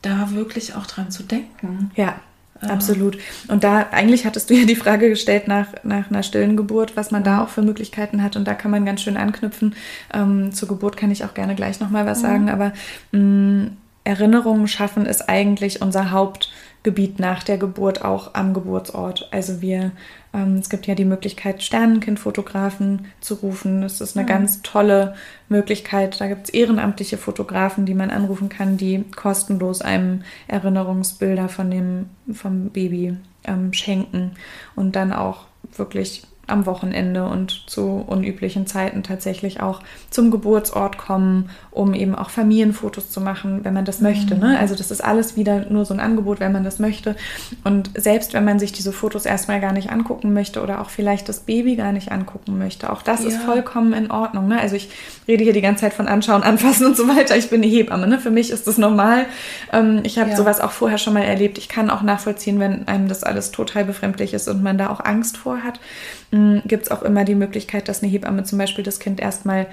S1: da wirklich auch dran zu denken.
S2: Ja, Ah. Absolut. Und da, eigentlich hattest du ja die Frage gestellt nach, nach einer stillen Geburt, was man da auch für Möglichkeiten hat. Und da kann man ganz schön anknüpfen. Ähm, zur Geburt kann ich auch gerne gleich nochmal was mhm. sagen. Aber mh, mm, Erinnerungen schaffen ist eigentlich unser Hauptgebiet nach der Geburt, auch am Geburtsort. Also wir ähm, es gibt ja die Möglichkeit, Sternenkindfotografen zu rufen. Das ist eine mhm. ganz tolle Möglichkeit. Da gibt es ehrenamtliche Fotografen, die man anrufen kann, die kostenlos einem Erinnerungsbilder von dem, vom Baby ähm, schenken und dann auch wirklich am Wochenende und zu unüblichen Zeiten tatsächlich auch zum Geburtsort kommen, um eben auch Familienfotos zu machen, wenn man das möchte. Ne? Mhm. Also das ist alles wieder nur so ein Angebot, wenn man das möchte. Und selbst wenn man sich diese Fotos erstmal gar nicht angucken möchte oder auch vielleicht das Baby gar nicht angucken möchte, auch das ja. ist vollkommen in Ordnung. Ne? Also ich rede hier die ganze Zeit von anschauen, anfassen und so weiter. Ich bin eine Hebamme. Ne? Für mich ist das normal. Ähm, ich habe ja. sowas auch vorher schon mal erlebt. Ich kann auch nachvollziehen, wenn einem das alles total befremdlich ist und man da auch Angst vor hat gibt es auch immer die Möglichkeit, dass eine Hebamme zum Beispiel das Kind erstmal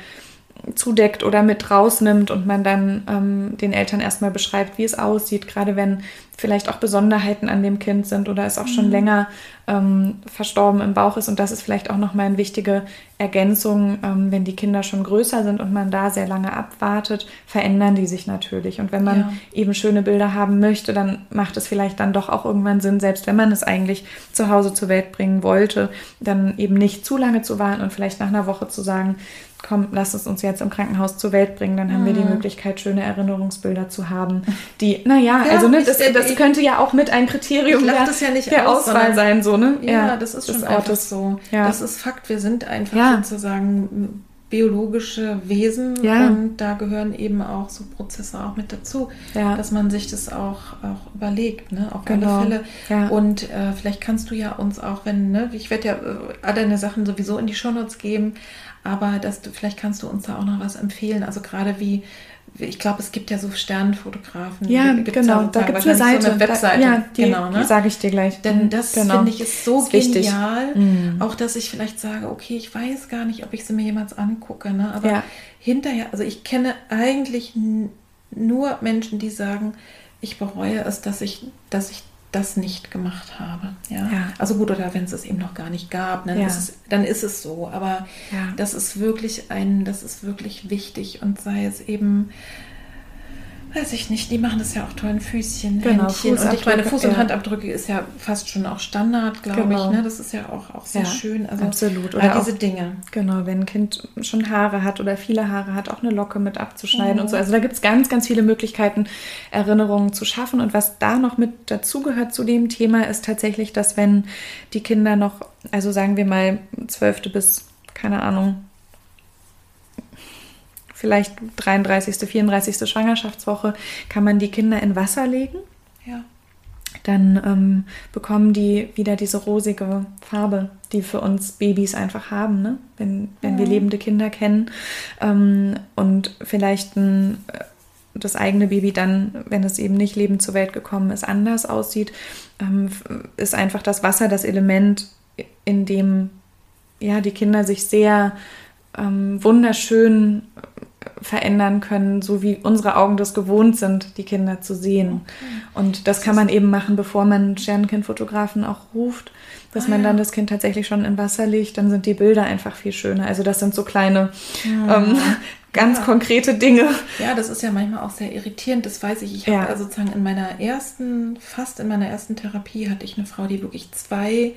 S2: zudeckt oder mit rausnimmt und man dann ähm, den Eltern erstmal beschreibt, wie es aussieht, gerade wenn vielleicht auch Besonderheiten an dem Kind sind oder es auch schon mhm. länger ähm, verstorben im Bauch ist. Und das ist vielleicht auch nochmal eine wichtige Ergänzung, ähm, wenn die Kinder schon größer sind und man da sehr lange abwartet, verändern die sich natürlich. Und wenn man ja. eben schöne Bilder haben möchte, dann macht es vielleicht dann doch auch irgendwann Sinn, selbst wenn man es eigentlich zu Hause zur Welt bringen wollte, dann eben nicht zu lange zu warten und vielleicht nach einer Woche zu sagen, komm, lass es uns jetzt im Krankenhaus zur Welt bringen, dann haben mhm. wir die mhm. Möglichkeit, schöne Erinnerungsbilder zu haben. Die, naja, ja, also ne, das, das ich, könnte ja auch mit ein Kriterium
S1: der, das ja nicht
S2: der aus, Auswahl sein, so, ne?
S1: Ja, ja das ist schon das einfach so. Ja. Das ist Fakt, wir sind einfach sozusagen biologische Wesen und da gehören eben auch so Prozesse auch mit dazu, dass man sich das auch, auch überlegt, ne? auf genau. alle Fälle. Und äh, vielleicht kannst du ja uns auch, wenn, ne, ich werde ja äh, all deine Sachen sowieso in die Shownotes geben, aber dass du, vielleicht kannst du uns da auch noch was empfehlen. Also gerade wie, ich glaube, es gibt ja so Sternfotografen.
S2: Ja, genau. Da gibt es eine Seite. So eine Webseite. Da, ja, die, genau, ne? die sage ich dir gleich.
S1: Denn das genau. finde ich ist so ist genial. Mhm. Auch, dass ich vielleicht sage, okay, ich weiß gar nicht, ob ich sie mir jemals angucke. Ne? Aber ja. hinterher, also ich kenne eigentlich nur Menschen, die sagen, ich bereue es, dass ich, dass ich das nicht gemacht habe. Ja? ja. Also gut, oder wenn es es eben noch gar nicht gab, ne? ja. ist es, dann ist es so. Aber ja. das ist wirklich ein, das ist wirklich wichtig und sei es eben weiß ich nicht, die machen das ja auch toll in Füßchen, genau, Händchen. Und ich meine, Fuß- und ja. Handabdrücke ist ja fast schon auch Standard, glaube genau. ich. Ne? Das ist ja auch, auch sehr ja, schön.
S2: Also, absolut.
S1: Oder diese auch, Dinge.
S2: Genau, wenn ein Kind schon Haare hat oder viele Haare hat, auch eine Locke mit abzuschneiden mhm. und so. Also da gibt es ganz, ganz viele Möglichkeiten, Erinnerungen zu schaffen. Und was da noch mit dazugehört zu dem Thema, ist tatsächlich, dass wenn die Kinder noch, also sagen wir mal, zwölfte bis, keine Ahnung, vielleicht 33., 34. Schwangerschaftswoche, kann man die Kinder in Wasser legen.
S1: Ja.
S2: Dann ähm, bekommen die wieder diese rosige Farbe, die für uns Babys einfach haben, ne? wenn, wenn ja. wir lebende Kinder kennen. Ähm, und vielleicht ein, äh, das eigene Baby dann, wenn es eben nicht lebend zur Welt gekommen ist, anders aussieht, ähm, ist einfach das Wasser das Element, in dem ja, die Kinder sich sehr ähm, wunderschön verändern können, so wie unsere Augen das gewohnt sind, die Kinder zu sehen. Okay. Und das, das kann man eben machen, bevor man Sternenkindfotografen auch ruft, dass ah, man dann das Kind tatsächlich schon in Wasser legt, dann sind die Bilder einfach viel schöner. Also das sind so kleine, ja. ähm, ganz ja. konkrete Dinge.
S1: Ja, das ist ja manchmal auch sehr irritierend, das weiß ich. Ich habe ja. sozusagen in meiner ersten, fast in meiner ersten Therapie hatte ich eine Frau, die wirklich zwei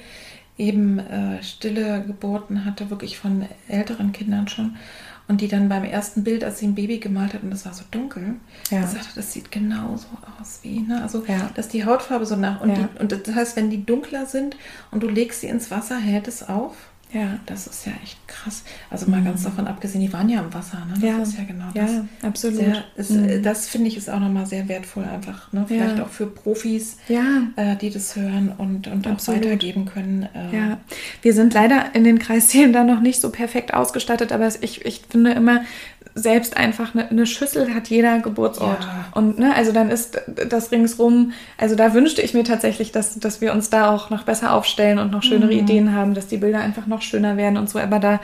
S1: eben äh, stille Geburten hatte, wirklich von älteren Kindern schon. Und die dann beim ersten Bild, als sie ein Baby gemalt hat und das war so dunkel, ja. gesagt hat, das sieht genauso aus wie, ne? Also, ja. dass die Hautfarbe so nach. Und, ja. die, und das heißt, wenn die dunkler sind und du legst sie ins Wasser, hält es auf.
S2: Ja.
S1: Das ist ja echt krass. Also mal mhm. ganz davon abgesehen, die waren ja im Wasser, ne? Das
S2: ja.
S1: ist ja genau
S2: das. Ja, absolut.
S1: Sehr, ist, mhm. Das finde ich ist auch nochmal sehr wertvoll, einfach, ne? Vielleicht ja. auch für Profis,
S2: ja.
S1: äh, die das hören und, und auch weitergeben können.
S2: Äh. Ja, wir sind leider in den Kreissälen da noch nicht so perfekt ausgestattet, aber ich, ich finde immer, selbst einfach eine, eine, Schüssel hat jeder Geburtsort. Ja. Und ne, also dann ist das ringsrum, also da wünschte ich mir tatsächlich, dass, dass wir uns da auch noch besser aufstellen und noch schönere mhm. Ideen haben, dass die Bilder einfach noch schöner werden und so. Aber da,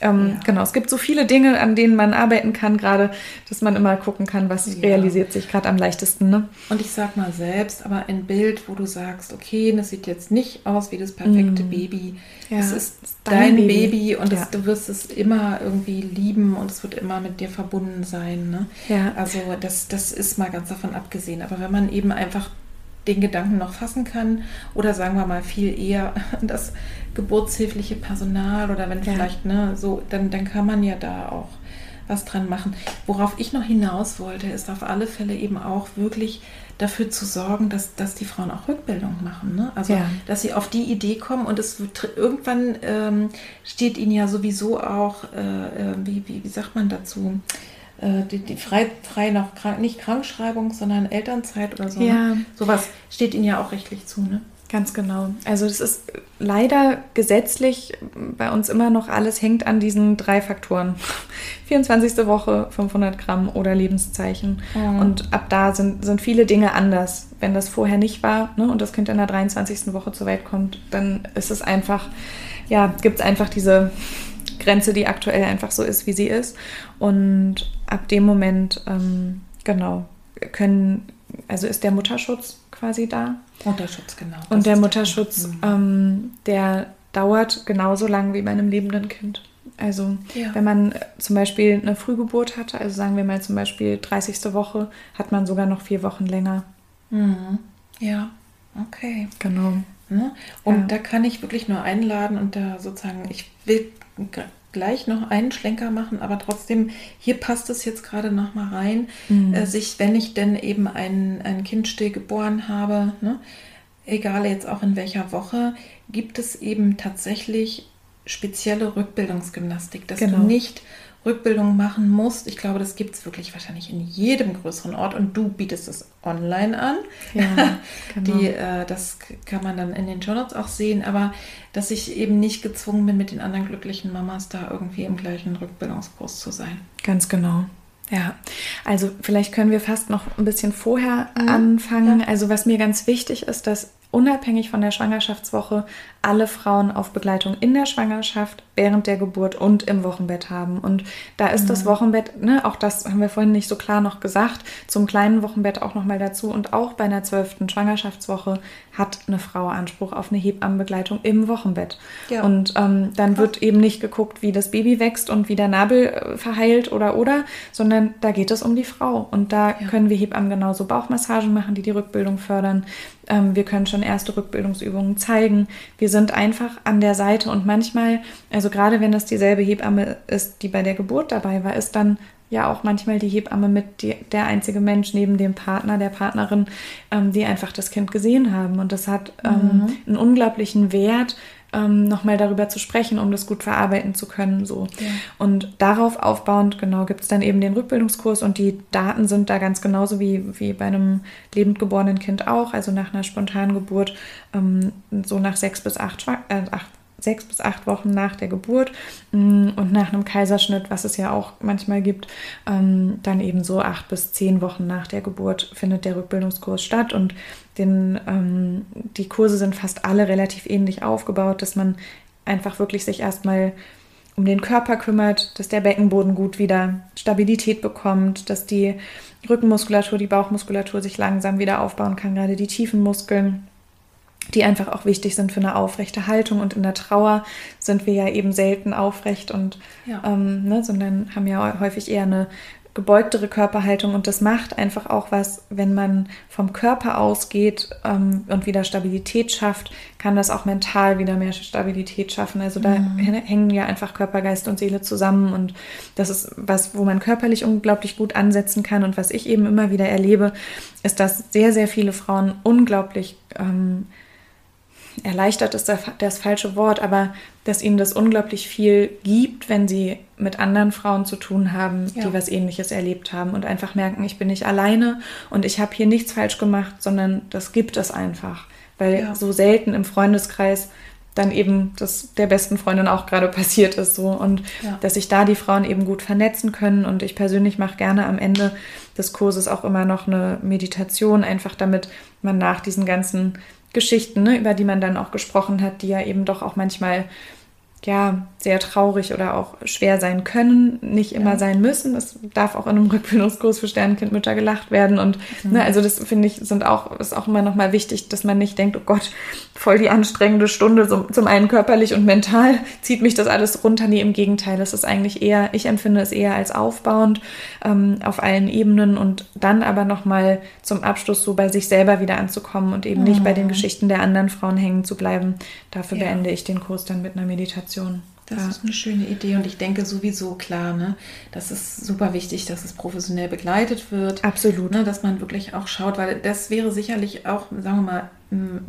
S2: ähm, ja. genau, es gibt so viele Dinge, an denen man arbeiten kann, gerade, dass man immer gucken kann, was ja. realisiert sich gerade am leichtesten. Ne?
S1: Und ich sag mal selbst, aber ein Bild, wo du sagst, okay, das sieht jetzt nicht aus wie das perfekte mhm. Baby. Es ist dein, dein Baby, Baby und das, du wirst es immer irgendwie lieben und es wird immer mit dir verbunden sein. Ne? Ja. Also das, das ist mal ganz davon abgesehen. Aber wenn man eben einfach den Gedanken noch fassen kann oder sagen wir mal viel eher das geburtshilfliche Personal oder wenn ja. vielleicht ne so dann dann kann man ja da auch was dran machen. Worauf ich noch hinaus wollte, ist auf alle Fälle eben auch wirklich dafür zu sorgen, dass, dass die Frauen auch Rückbildung machen. Ne? Also, ja. dass sie auf die Idee kommen und es wird, irgendwann ähm, steht ihnen ja sowieso auch, äh, äh, wie, wie, wie sagt man dazu, äh, die, die frei, frei noch, nicht Krankschreibung, sondern Elternzeit oder so. Ne? Ja. Ne? Sowas steht ihnen ja auch rechtlich zu. Ne?
S2: Ganz genau. Also das ist leider gesetzlich bei uns immer noch alles hängt an diesen drei Faktoren. 24. Woche, 500 Gramm oder Lebenszeichen. Mhm. Und ab da sind, sind viele Dinge anders. Wenn das vorher nicht war ne, und das Kind in der 23. Woche zur Welt kommt, dann ist es einfach, ja, gibt es einfach diese Grenze, die aktuell einfach so ist, wie sie ist. Und ab dem Moment, ähm, genau, können, also ist der Mutterschutz quasi da.
S1: Mutterschutz, genau.
S2: Und der Mutterschutz, der, ähm, der dauert genauso lang wie bei einem lebenden Kind. Also ja. wenn man äh, zum Beispiel eine Frühgeburt hatte, also sagen wir mal zum Beispiel 30. Woche, hat man sogar noch vier Wochen länger.
S1: Mhm. Ja, okay.
S2: Genau.
S1: Ne? Und ja. da kann ich wirklich nur einladen und da sozusagen, ich will gleich noch einen Schlenker machen, aber trotzdem, hier passt es jetzt gerade noch mal rein, mhm. äh, sich, wenn ich denn eben ein, ein Kind still geboren habe, ne, egal jetzt auch in welcher Woche, gibt es eben tatsächlich spezielle Rückbildungsgymnastik, dass genau. du nicht Rückbildung machen musst. Ich glaube, das gibt es wirklich wahrscheinlich in jedem größeren Ort und du bietest es online an. Ja, genau. Die, äh, das kann man dann in den Notes auch sehen, aber dass ich eben nicht gezwungen bin, mit den anderen glücklichen Mamas da irgendwie im gleichen Rückbildungskurs zu sein.
S2: Ganz genau. Ja, also vielleicht können wir fast noch ein bisschen vorher mhm. anfangen. Ja. Also was mir ganz wichtig ist, dass unabhängig von der Schwangerschaftswoche alle Frauen auf Begleitung in der Schwangerschaft, während der Geburt und im Wochenbett haben. Und da ist mhm. das Wochenbett, ne, auch das haben wir vorhin nicht so klar noch gesagt, zum kleinen Wochenbett auch nochmal dazu. Und auch bei einer zwölften Schwangerschaftswoche hat eine Frau Anspruch auf eine Hebammenbegleitung im Wochenbett. Ja. Und ähm, dann Krass. wird eben nicht geguckt, wie das Baby wächst und wie der Nabel äh, verheilt oder oder, sondern da geht es um die Frau. Und da ja. können wir Hebammen genauso Bauchmassagen machen, die die Rückbildung fördern. Ähm, wir können schon erste Rückbildungsübungen zeigen. Wir sind einfach an der Seite und manchmal, also gerade wenn das dieselbe Hebamme ist, die bei der Geburt dabei war, ist dann ja auch manchmal die Hebamme mit die, der einzige Mensch neben dem Partner, der Partnerin, ähm, die einfach das Kind gesehen haben. Und das hat ähm, mhm. einen unglaublichen Wert, ähm, nochmal darüber zu sprechen, um das gut verarbeiten zu können. So. Ja. Und darauf aufbauend, genau, gibt es dann eben den Rückbildungskurs und die Daten sind da ganz genauso wie, wie bei einem lebend geborenen Kind auch, also nach einer spontanen Geburt, ähm, so nach sechs bis acht, äh, acht sechs bis acht Wochen nach der Geburt mm, und nach einem Kaiserschnitt, was es ja auch manchmal gibt, ähm, dann eben so acht bis zehn Wochen nach der Geburt findet der Rückbildungskurs statt. Und den, ähm, die Kurse sind fast alle relativ ähnlich aufgebaut, dass man einfach wirklich sich erstmal um den Körper kümmert, dass der Beckenboden gut wieder Stabilität bekommt, dass die Rückenmuskulatur, die Bauchmuskulatur sich langsam wieder aufbauen kann, gerade die tiefen Muskeln die einfach auch wichtig sind für eine aufrechte Haltung. Und in der Trauer sind wir ja eben selten aufrecht und ja. ähm, ne, sondern haben ja häufig eher eine gebeugtere Körperhaltung und das macht einfach auch was, wenn man vom Körper ausgeht ähm, und wieder Stabilität schafft, kann das auch mental wieder mehr Stabilität schaffen. Also da mhm. hängen ja einfach Körper, Geist und Seele zusammen und das ist was, wo man körperlich unglaublich gut ansetzen kann und was ich eben immer wieder erlebe, ist, dass sehr, sehr viele Frauen unglaublich ähm, erleichtert ist das falsche Wort, aber dass ihnen das unglaublich viel gibt, wenn sie mit anderen Frauen zu tun haben, ja. die was ähnliches erlebt haben und einfach merken, ich bin nicht alleine und ich habe hier nichts falsch gemacht, sondern das gibt es einfach. Weil ja. so selten im Freundeskreis dann eben das der besten Freundin auch gerade passiert ist so und ja. dass sich da die Frauen eben gut vernetzen können und ich persönlich mache gerne am Ende des Kurses auch immer noch eine Meditation einfach damit man nach diesen ganzen Geschichten, ne, über die man dann auch gesprochen hat, die ja eben doch auch manchmal ja, sehr traurig oder auch schwer sein können, nicht immer ja. sein müssen. Es darf auch in einem Rückbildungskurs für Sternenkindmütter gelacht werden. Und mhm. ne, also das finde ich, sind auch, ist auch immer nochmal wichtig, dass man nicht denkt, oh Gott, voll die anstrengende Stunde, so, zum einen körperlich und mental zieht mich das alles runter. Nee, im Gegenteil, es ist eigentlich eher, ich empfinde es eher als aufbauend ähm, auf allen Ebenen und dann aber nochmal zum Abschluss so bei sich selber wieder anzukommen und eben mhm. nicht bei den mhm. Geschichten der anderen Frauen hängen zu bleiben. Dafür ja. beende ich den Kurs dann mit einer Meditation. Kommunikation.
S1: Das ja. ist eine schöne Idee und ich denke sowieso klar, ne, das ist super wichtig, dass es professionell begleitet wird.
S2: Absolut.
S1: Ne, dass man wirklich auch schaut, weil das wäre sicherlich auch, sagen wir mal, hm,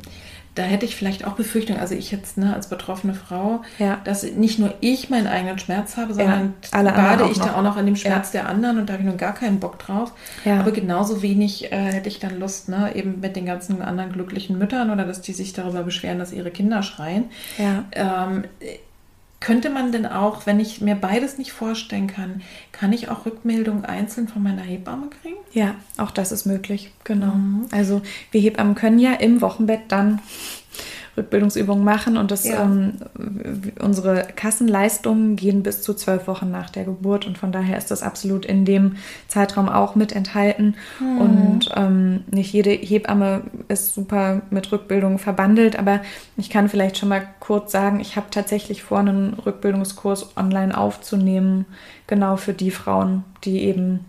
S1: da hätte ich vielleicht auch Befürchtung, also ich jetzt ne, als betroffene Frau, ja. dass nicht nur ich meinen eigenen Schmerz habe, sondern ja, bade ich noch. da auch noch in dem Schmerz ja. der anderen und da habe ich nun gar keinen Bock drauf. Aber genauso wenig äh, hätte ich dann Lust, ne, eben mit den ganzen anderen glücklichen Müttern oder dass die sich darüber beschweren, dass ihre Kinder schreien. Ähm, könnte man denn auch, wenn ich mir beides nicht vorstellen kann, kann ich auch Rückmeldungen einzeln von meiner Hebamme kriegen?
S2: Ja, auch das ist möglich, genau. Mhm. Also wir Hebammen können ja im Wochenbett dann Rückbildungsübungen machen und das, ja. ähm, unsere Kassenleistungen gehen bis zu zwölf Wochen nach der Geburt und von daher ist das absolut in dem Zeitraum auch mit enthalten hm. und ähm, nicht jede Hebamme ist super mit Rückbildung verbandelt, aber ich kann vielleicht schon mal kurz sagen, ich habe tatsächlich vor, einen Rückbildungskurs online aufzunehmen, genau für die Frauen, die eben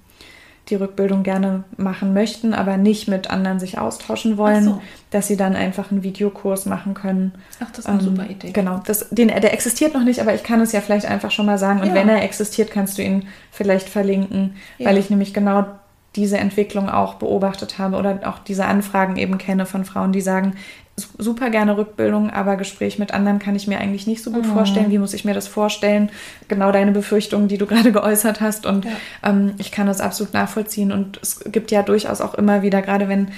S2: die Rückbildung gerne machen möchten, aber nicht mit anderen sich austauschen wollen, so. dass sie dann einfach einen Videokurs machen können.
S1: Ach, das ist eine ähm, super Idee.
S2: Genau, das, den, der existiert noch nicht, aber ich kann es ja vielleicht einfach schon mal sagen. Und ja. wenn er existiert, kannst du ihn vielleicht verlinken, ja. weil ich nämlich genau diese Entwicklung auch beobachtet habe oder auch diese Anfragen eben kenne von Frauen, die sagen, super gerne Rückbildung, aber Gespräch mit anderen kann ich mir eigentlich nicht so gut mhm. vorstellen. Wie muss ich mir das vorstellen? Genau deine Befürchtungen, die du gerade geäußert hast. Und ja. ähm, ich kann das absolut nachvollziehen. Und es gibt ja durchaus auch immer wieder, gerade wenn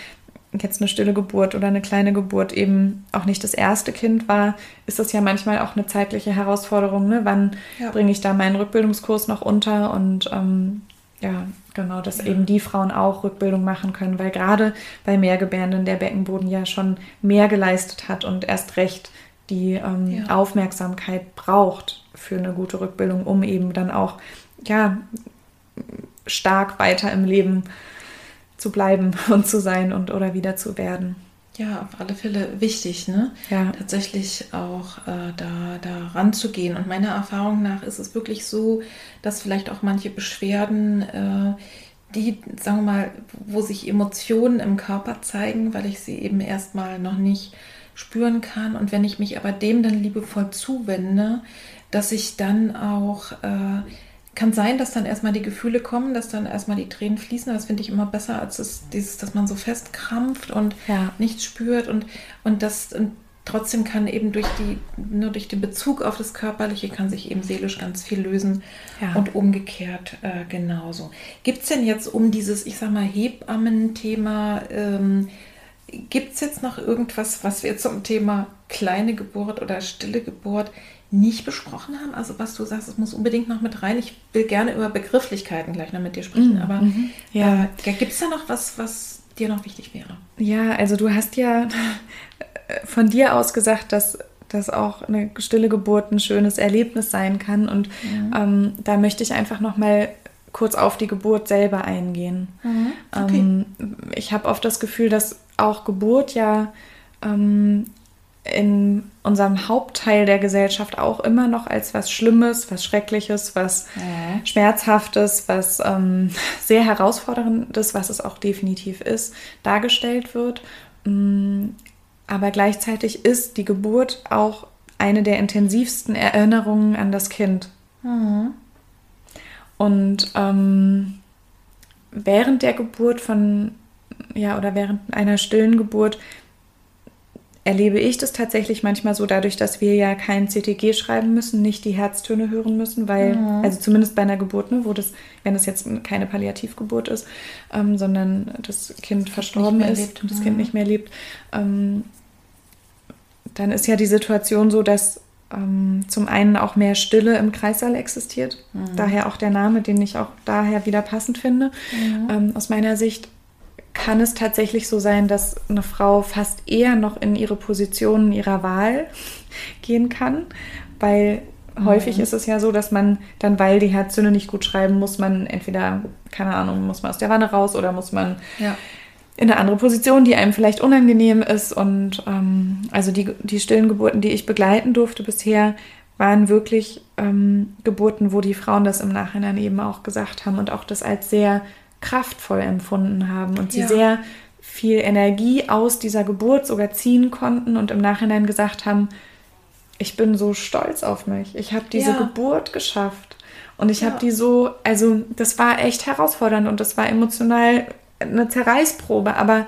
S2: jetzt eine stille Geburt oder eine kleine Geburt eben auch nicht das erste Kind war, ist das ja manchmal auch eine zeitliche Herausforderung. Ne? Wann ja. bringe ich da meinen Rückbildungskurs noch unter? Und ähm, ja, genau, dass ja. eben die Frauen auch Rückbildung machen können, weil gerade bei Mehrgebärenden der Beckenboden ja schon mehr geleistet hat und erst recht die ähm, ja. Aufmerksamkeit braucht für eine gute Rückbildung, um eben dann auch ja stark weiter im Leben zu bleiben und zu sein und oder wieder zu werden.
S1: Ja, auf alle Fälle wichtig, ne? Ja. Tatsächlich auch äh, da, da ranzugehen. Und meiner Erfahrung nach ist es wirklich so, dass vielleicht auch manche Beschwerden, äh, die, sagen wir mal, wo sich Emotionen im Körper zeigen, weil ich sie eben erstmal noch nicht spüren kann. Und wenn ich mich aber dem dann liebevoll zuwende, dass ich dann auch äh, kann sein, dass dann erstmal die Gefühle kommen, dass dann erstmal die Tränen fließen. Das finde ich immer besser, als es, dieses, dass man so festkrampft und ja. nichts spürt. Und, und das und trotzdem kann eben durch die, nur durch den Bezug auf das Körperliche kann sich eben seelisch ganz viel lösen. Ja. Und umgekehrt äh, genauso. Gibt es denn jetzt um dieses, ich sag mal, Hebammen-Thema, ähm, gibt es jetzt noch irgendwas, was wir zum Thema kleine Geburt oder stille Geburt nicht besprochen haben? Also was du sagst, es muss unbedingt noch mit rein. Ich will gerne über Begrifflichkeiten gleich noch mit dir sprechen, mhm. aber mhm. ja. äh, gibt es da noch was, was dir noch wichtig wäre?
S2: Ja, also du hast ja von dir aus gesagt, dass dass auch eine stille Geburt ein schönes Erlebnis sein kann. Und mhm. ähm, da möchte ich einfach noch mal kurz auf die Geburt selber eingehen. Mhm. Okay. Ähm, ich habe oft das Gefühl, dass auch Geburt ja ähm, in unserem Hauptteil der Gesellschaft auch immer noch als was Schlimmes, was Schreckliches, was ja. Schmerzhaftes, was ähm, sehr herausforderndes, was es auch definitiv ist, dargestellt wird. Mm, aber gleichzeitig ist die Geburt auch eine der intensivsten Erinnerungen an das Kind. Mhm. Und ähm, während der Geburt von, ja, oder während einer stillen Geburt erlebe ich das tatsächlich manchmal so, dadurch, dass wir ja kein CTG schreiben müssen, nicht die Herztöne hören müssen, weil, mhm. also zumindest bei einer Geburt, ne, wo das, wenn es jetzt keine Palliativgeburt ist, ähm, sondern das Kind das verstorben ist lebt. und das mhm. Kind nicht mehr lebt, ähm, dann ist ja die Situation so, dass ähm, zum einen auch mehr Stille im Kreissaal existiert. Mhm. Daher auch der Name, den ich auch daher wieder passend finde. Mhm. Ähm, aus meiner Sicht kann es tatsächlich so sein, dass eine Frau fast eher noch in ihre Position ihrer Wahl gehen kann, weil mhm. häufig ist es ja so, dass man dann, weil die Herzsünde nicht gut schreiben, muss man entweder, keine Ahnung, muss man aus der Wanne raus oder muss man ja. in eine andere Position, die einem vielleicht unangenehm ist. Und ähm, also die, die stillen Geburten, die ich begleiten durfte bisher, waren wirklich ähm, Geburten, wo die Frauen das im Nachhinein eben auch gesagt haben und auch das als sehr kraftvoll empfunden haben und sie ja. sehr viel Energie aus dieser Geburt sogar ziehen konnten und im Nachhinein gesagt haben, ich bin so stolz auf mich. Ich habe diese ja. Geburt geschafft. Und ich ja. habe die so, also das war echt herausfordernd und das war emotional eine Zerreißprobe, aber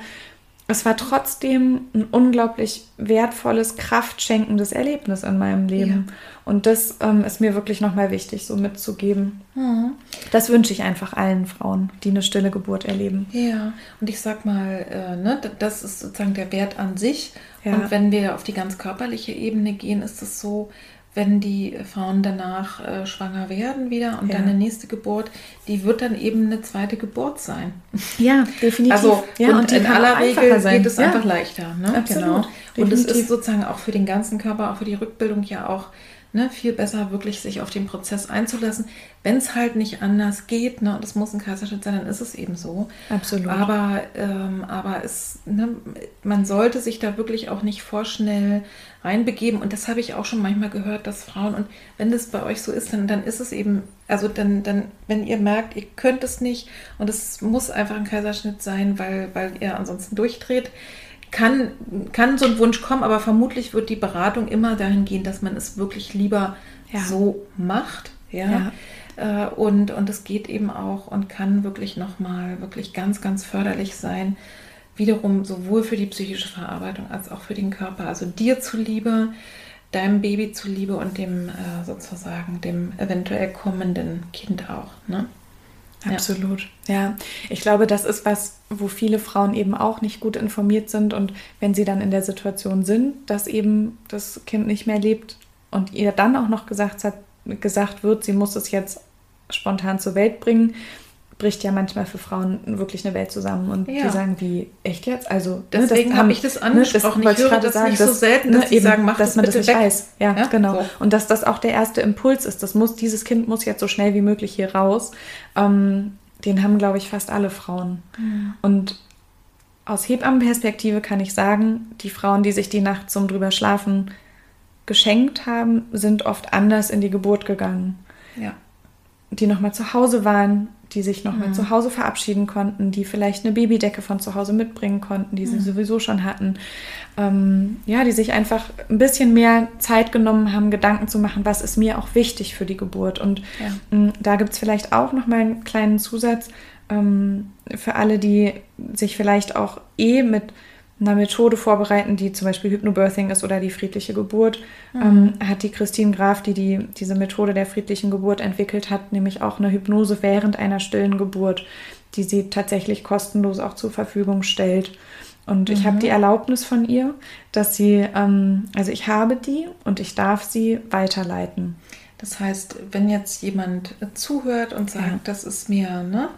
S2: es war trotzdem ein unglaublich wertvolles, kraftschenkendes Erlebnis in meinem Leben. Ja. Und das ähm, ist mir wirklich nochmal wichtig, so mitzugeben. Mhm. Das wünsche ich einfach allen Frauen, die eine stille Geburt erleben.
S1: Ja, und ich sag mal, äh, ne, das ist sozusagen der Wert an sich. Ja. Und wenn wir auf die ganz körperliche Ebene gehen, ist es so, wenn die Frauen danach äh, schwanger werden wieder und ja. dann eine nächste Geburt, die wird dann eben eine zweite Geburt sein.
S2: Ja, definitiv.
S1: Also
S2: ja,
S1: und, und in aller Regel sein. geht es ja. einfach leichter. Ne? Absolut. Genau. Und es ist sozusagen auch für den ganzen Körper, auch für die Rückbildung ja auch ne, viel besser, wirklich sich auf den Prozess einzulassen. Wenn es halt nicht anders geht, ne, und es muss ein Kaiserschnitt sein, dann ist es eben so.
S2: Absolut.
S1: Aber, ähm, aber es, ne, man sollte sich da wirklich auch nicht vorschnell reinbegeben. Und das habe ich auch schon manchmal gehört, dass Frauen, und wenn das bei euch so ist, dann, dann ist es eben, also dann, dann, wenn ihr merkt, ihr könnt es nicht und es muss einfach ein Kaiserschnitt sein, weil, weil ihr ansonsten durchdreht, kann, kann so ein Wunsch kommen, aber vermutlich wird die Beratung immer dahin gehen, dass man es wirklich lieber ja. so macht. Ja. ja. Äh, und, und es geht eben auch und kann wirklich nochmal wirklich ganz, ganz förderlich sein. Wiederum sowohl für die psychische Verarbeitung als auch für den Körper. Also dir zuliebe, deinem Baby zuliebe und dem äh, sozusagen dem eventuell kommenden Kind auch. Ne?
S2: Absolut. Ja. ja. ich glaube, das ist was, wo viele Frauen eben auch nicht gut informiert sind und wenn sie dann in der Situation sind, dass eben das Kind nicht mehr lebt und ihr dann auch noch gesagt, hat, gesagt wird, sie muss es jetzt spontan zur Welt bringen, bricht ja manchmal für Frauen wirklich eine Welt zusammen und ja. die sagen, wie, echt jetzt? Also,
S1: ne, deswegen habe ich das angesprochen.
S2: Ne, das ich höre das sagen, nicht so selten, dass ne, eben, sagen, mach dass das man das nicht weg. weiß. Ja, ja? genau. So. Und dass das auch der erste Impuls ist. Das muss, dieses Kind muss jetzt so schnell wie möglich hier raus. Ähm, den haben, glaube ich, fast alle Frauen. Mhm. Und aus Hebammenperspektive kann ich sagen, die Frauen, die sich die Nacht zum drüber schlafen geschenkt haben, sind oft anders in die Geburt gegangen.
S1: Ja.
S2: Die nochmal zu Hause waren, die sich nochmal mhm. zu Hause verabschieden konnten, die vielleicht eine Babydecke von zu Hause mitbringen konnten, die sie mhm. sowieso schon hatten. Ähm, ja, die sich einfach ein bisschen mehr Zeit genommen haben, Gedanken zu machen, was ist mir auch wichtig für die Geburt. Und ja. ähm, da gibt es vielleicht auch nochmal einen kleinen Zusatz ähm, für alle, die sich vielleicht auch eh mit einer Methode vorbereiten, die zum Beispiel Hypnobirthing ist oder die friedliche Geburt, mhm. ähm, hat die Christine Graf, die, die diese Methode der friedlichen Geburt entwickelt hat, nämlich auch eine Hypnose während einer stillen Geburt, die sie tatsächlich kostenlos auch zur Verfügung stellt. Und ich mhm. habe die Erlaubnis von ihr, dass sie, ähm, also ich habe die und ich darf sie weiterleiten.
S1: Das heißt, wenn jetzt jemand zuhört und sagt, ja. das ist mir, ne,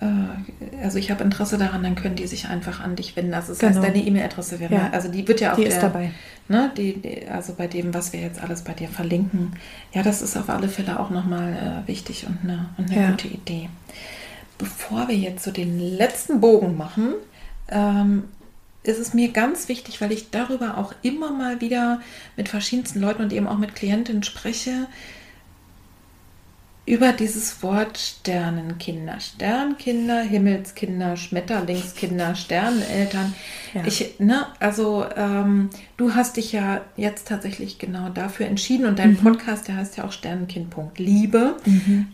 S1: äh, also ich habe Interesse daran, dann können die sich einfach an dich wenden. Also das genau. heißt, deine E-Mail-Adresse wäre, ja. also die wird ja auch
S2: die der, ist dabei.
S1: Ne, die, die, also bei dem, was wir jetzt alles bei dir verlinken. Ja, das ist auf alle Fälle auch nochmal äh, wichtig und eine, und eine ja. gute Idee. Bevor wir jetzt so den letzten Bogen machen, ähm, ist es mir ganz wichtig, weil ich darüber auch immer mal wieder mit verschiedensten Leuten und eben auch mit Klientinnen spreche, über dieses Wort Sternenkinder, Sternkinder, Himmelskinder, Schmetterlingskinder, Sterneneltern. Ja. Ich, ne, also ähm, du hast dich ja jetzt tatsächlich genau dafür entschieden und dein mhm. Podcast, der heißt ja auch Sternenkind.liebe. Mhm.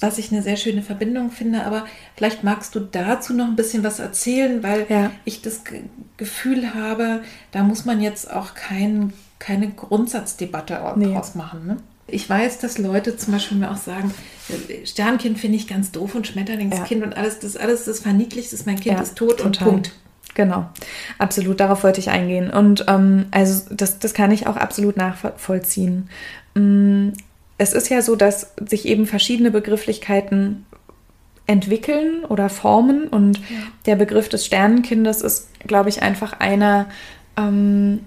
S1: Was ich eine sehr schöne Verbindung finde, aber vielleicht magst du dazu noch ein bisschen was erzählen, weil ja. ich das Gefühl habe, da muss man jetzt auch kein, keine Grundsatzdebatte nee. ausmachen. Ne? Ich weiß, dass Leute zum Beispiel mir auch sagen, Sternkind finde ich ganz doof und Schmetterlingskind ja. und alles, das alles das verniedlicht ist, mein Kind ja, ist tot total. und Punkt.
S2: Genau, absolut, darauf wollte ich eingehen. Und ähm, also das, das kann ich auch absolut nachvollziehen. Mm, es ist ja so, dass sich eben verschiedene Begrifflichkeiten entwickeln oder formen. Und ja. der Begriff des Sternenkindes ist, glaube ich, einfach einer, ähm,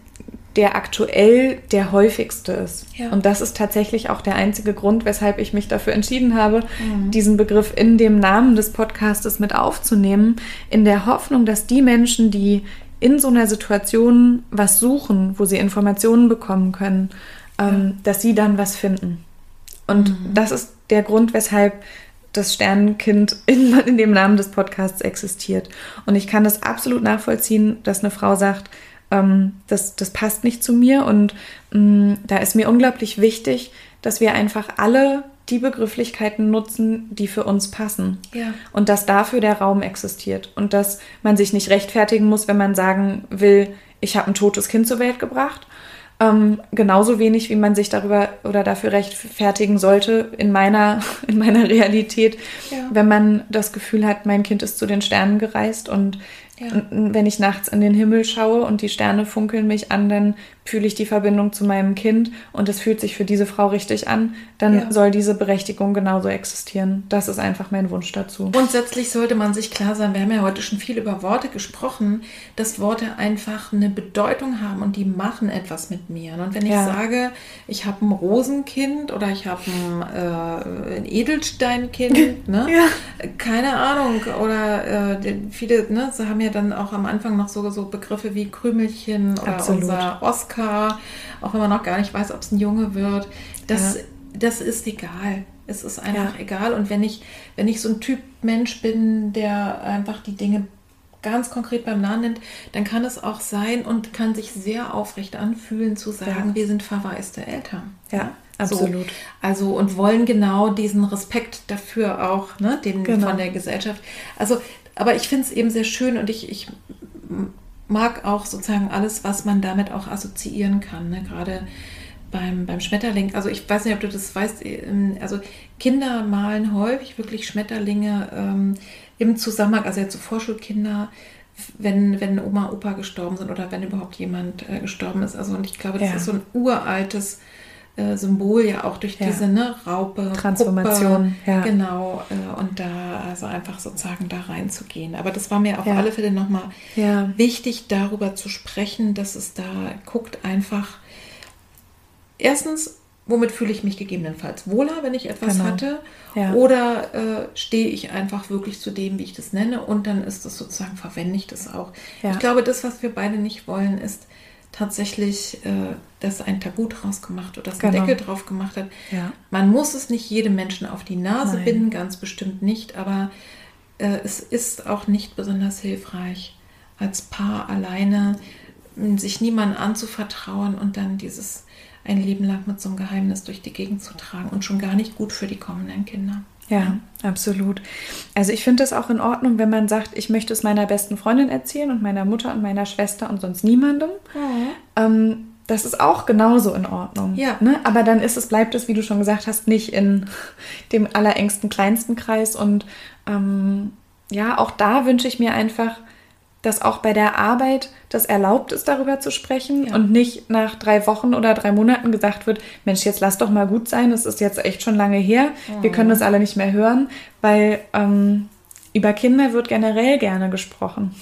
S2: der aktuell der häufigste ist. Ja. Und das ist tatsächlich auch der einzige Grund, weshalb ich mich dafür entschieden habe, mhm. diesen Begriff in dem Namen des Podcastes mit aufzunehmen, in der Hoffnung, dass die Menschen, die in so einer Situation was suchen, wo sie Informationen bekommen können, ähm, ja. dass sie dann was finden. Und mhm. das ist der Grund, weshalb das Sternenkind in, in dem Namen des Podcasts existiert. Und ich kann das absolut nachvollziehen, dass eine Frau sagt, ähm, das, das passt nicht zu mir. Und ähm, da ist mir unglaublich wichtig, dass wir einfach alle die Begrifflichkeiten nutzen, die für uns passen. Ja. Und dass dafür der Raum existiert. Und dass man sich nicht rechtfertigen muss, wenn man sagen will, ich habe ein totes Kind zur Welt gebracht, ähm, genauso wenig, wie man sich darüber oder dafür rechtfertigen sollte in meiner, in meiner Realität, ja. wenn man das Gefühl hat, mein Kind ist zu den Sternen gereist und ja. wenn ich nachts in den Himmel schaue und die Sterne funkeln mich an, dann fühle ich die Verbindung zu meinem Kind und es fühlt sich für diese Frau richtig an, dann ja. soll diese Berechtigung genauso existieren. Das ist einfach mein Wunsch dazu.
S1: Grundsätzlich sollte man sich klar sein, wir haben ja heute schon viel über Worte gesprochen, dass Worte einfach eine Bedeutung haben und die machen etwas mit mir. Und wenn ich ja. sage, ich habe ein Rosenkind oder ich habe ein, äh, ein, Edelsteinkind, ne? ja. keine Ahnung, oder äh, viele ne, haben ja dann auch am Anfang noch so, so Begriffe wie Krümelchen oder Absolut. unser Oscar Oscar, auch wenn man noch gar nicht weiß, ob es ein Junge wird. Das, ja. das ist egal. Es ist einfach ja. egal. Und wenn ich, wenn ich so ein Typ Mensch bin, der einfach die Dinge ganz konkret beim Namen nennt, dann kann es auch sein und kann sich sehr aufrecht anfühlen zu sagen, ja. wir sind verwaiste Eltern.
S2: Ja, absolut.
S1: So, also und wollen genau diesen Respekt dafür auch, ne, den genau. von der Gesellschaft. Also, aber ich finde es eben sehr schön und ich, ich mag auch sozusagen alles, was man damit auch assoziieren kann. Ne? Gerade beim, beim Schmetterling. Also ich weiß nicht, ob du das weißt. Ähm, also Kinder malen häufig wirklich Schmetterlinge ähm, im Zusammenhang, also jetzt so Vorschulkinder, wenn, wenn Oma, Opa gestorben sind oder wenn überhaupt jemand äh, gestorben ist. Also und ich glaube, das ja. ist so ein uraltes äh, Symbol ja auch durch ja. diese ne, Raupe.
S2: Transformation,
S1: Puppe, ja. Genau, äh, und da also einfach sozusagen da reinzugehen. Aber das war mir auf ja. alle Fälle nochmal ja. wichtig, darüber zu sprechen, dass es da guckt einfach erstens, womit fühle ich mich gegebenenfalls wohler, wenn ich etwas genau. hatte? Ja. Oder äh, stehe ich einfach wirklich zu dem, wie ich das nenne? Und dann ist das sozusagen, verwende ich das auch. Ja. Ich glaube, das, was wir beide nicht wollen, ist, tatsächlich, äh, dass ein Tabu draus gemacht oder dass genau. ein Deckel drauf gemacht hat. Ja. Man muss es nicht jedem Menschen auf die Nase Nein. binden, ganz bestimmt nicht, aber äh, es ist auch nicht besonders hilfreich, als Paar alleine sich niemandem anzuvertrauen und dann dieses ein Leben lang mit so einem Geheimnis durch die Gegend zu tragen und schon gar nicht gut für die kommenden Kinder.
S2: Ja, absolut. Also ich finde es auch in Ordnung, wenn man sagt, ich möchte es meiner besten Freundin erzählen und meiner Mutter und meiner Schwester und sonst niemandem. Mhm. Ähm, das ist auch genauso in Ordnung. Ja. Ne? Aber dann ist es, bleibt es, wie du schon gesagt hast, nicht in dem allerengsten, kleinsten Kreis. Und ähm, ja, auch da wünsche ich mir einfach, dass auch bei der Arbeit das erlaubt ist, darüber zu sprechen ja. und nicht nach drei Wochen oder drei Monaten gesagt wird, Mensch, jetzt lass doch mal gut sein, es ist jetzt echt schon lange her, mhm. wir können das alle nicht mehr hören, weil ähm, über Kinder wird generell gerne gesprochen.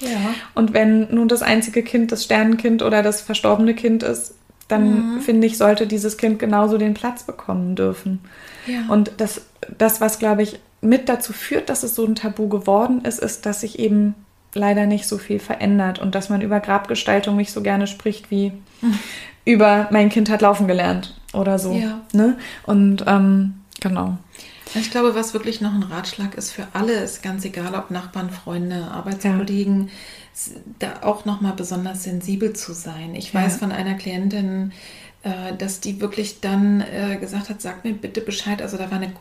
S2: Ja. Und wenn nun das einzige Kind das Sternenkind oder das verstorbene Kind ist, dann mhm. finde ich, sollte dieses Kind genauso den Platz bekommen dürfen. Ja. Und das, das, was, glaube ich, mit dazu führt, dass es so ein Tabu geworden ist, ist, dass sich eben leider nicht so viel verändert und dass man über Grabgestaltung nicht so gerne spricht wie über mein Kind hat laufen gelernt oder so. Ja. Ne? Und ähm, genau.
S1: Ich glaube, was wirklich noch ein Ratschlag ist für alle, ist ganz egal, ob Nachbarn, Freunde, Arbeitskollegen, ja. da auch nochmal besonders sensibel zu sein. Ich weiß ja. von einer Klientin, äh, dass die wirklich dann äh, gesagt hat, sag mir bitte Bescheid. Also da war eine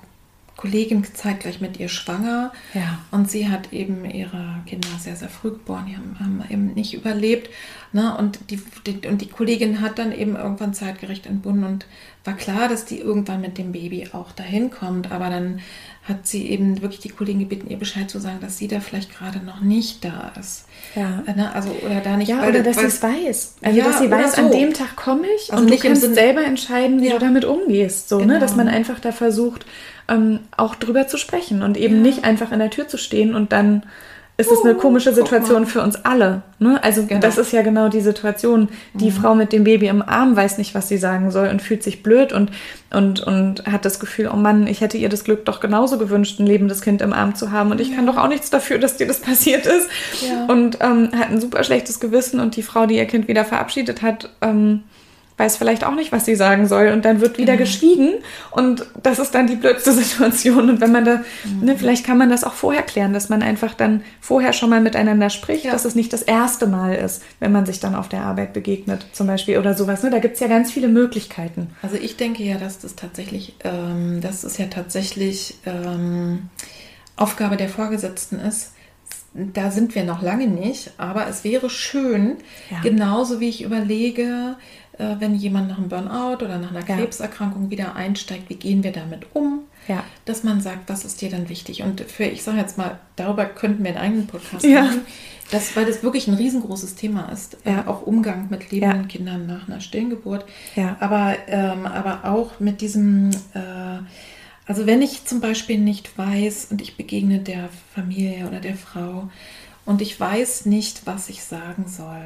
S1: Kollegin zeitgleich mit ihr schwanger. Ja. Und sie hat eben ihre Kinder sehr, sehr früh geboren. Die haben, haben eben nicht überlebt. Ne? Und, die, die, und die Kollegin hat dann eben irgendwann zeitgerecht entbunden und war klar, dass die irgendwann mit dem Baby auch dahin kommt. Aber dann hat sie eben wirklich die Kollegen gebeten, ihr Bescheid zu sagen, dass sie da vielleicht gerade noch nicht da ist.
S2: Ja.
S1: Ne? Also, oder da nicht.
S2: Ja,
S1: weil-
S2: oder dass sie es weiß. Also,
S1: Ja,
S2: dass sie weiß,
S1: so.
S2: an dem Tag komme ich
S1: Also
S2: und
S1: nicht
S2: du kannst selber entscheiden, wie
S1: Ja.
S2: du damit umgehst. So,
S1: Genau.
S2: ne? Dass man einfach da versucht, ähm, auch drüber zu sprechen und eben
S1: Ja.
S2: nicht einfach in der Tür zu stehen und dann ist es
S1: Oh,
S2: eine komische Situation für uns alle. Ne? Also
S1: Genau.
S2: das ist ja genau die Situation. Die Frau mit dem Baby im Arm weiß nicht, was sie sagen soll und fühlt sich blöd und, und, und hat das Gefühl, oh Mann, ich hätte ihr das Glück doch genauso gewünscht, ein lebendes Kind im Arm zu haben und ich kann doch auch nichts dafür, dass dir das passiert ist.
S1: Ja.
S2: Und ähm, hat ein super schlechtes Gewissen und die Frau, die ihr Kind wieder verabschiedet hat, ähm, weiß vielleicht auch nicht, was sie sagen soll. Und dann wird wieder
S1: Genau.
S2: geschwiegen und das ist dann die blödste Situation. Und wenn man da,
S1: Mhm.
S2: ne, vielleicht kann man das auch vorher klären, dass man einfach dann vorher schon mal miteinander spricht,
S1: Ja.
S2: dass es nicht das erste Mal ist, wenn man sich dann auf der Arbeit begegnet, zum Beispiel oder sowas. Ne? Da gibt es ja ganz viele Möglichkeiten.
S1: Also ich denke ja, dass das tatsächlich, ähm, dass es ja tatsächlich ähm, Aufgabe der Vorgesetzten ist. Da sind wir noch lange nicht, aber es wäre schön,
S2: Ja.
S1: genauso wie ich überlege, wenn jemand nach einem Burnout oder nach einer. Krebserkrankung wieder einsteigt, wie gehen wir damit um?
S2: Ja.
S1: Dass man sagt, was ist dir dann wichtig? Und für, ich sage jetzt mal, darüber könnten wir einen eigenen Podcast
S2: Ja.
S1: machen, das, weil das wirklich ein riesengroßes Thema ist.
S2: Ja.
S1: Äh, auch Umgang mit lebenden
S2: Ja.
S1: Kindern nach einer Stillengeburt.
S2: Ja.
S1: Aber, ähm, aber auch mit diesem, äh, also wenn ich zum Beispiel nicht weiß und ich begegne der Familie oder der Frau und ich weiß nicht, was ich sagen soll,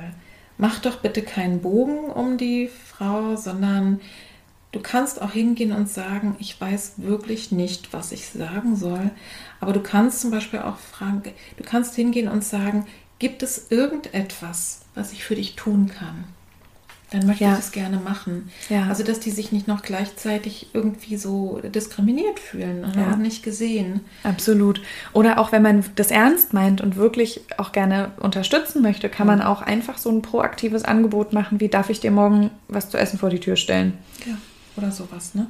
S1: mach doch bitte keinen Bogen um die Frau, sondern du kannst auch hingehen und sagen, ich weiß wirklich nicht, was ich sagen soll. Aber du kannst zum Beispiel auch fragen, du kannst hingehen und sagen, gibt es irgendetwas, was ich für dich tun kann? Dann möchte
S2: Ja.
S1: ich das gerne machen.
S2: Ja.
S1: Also, dass die sich nicht noch gleichzeitig irgendwie so diskriminiert fühlen und
S2: Ja.
S1: nicht gesehen.
S2: Absolut. Oder auch wenn man das ernst meint und wirklich auch gerne unterstützen möchte, kann man auch einfach so ein proaktives Angebot machen, wie darf ich dir morgen was zu essen vor die Tür stellen?
S1: Ja. Oder sowas, ne?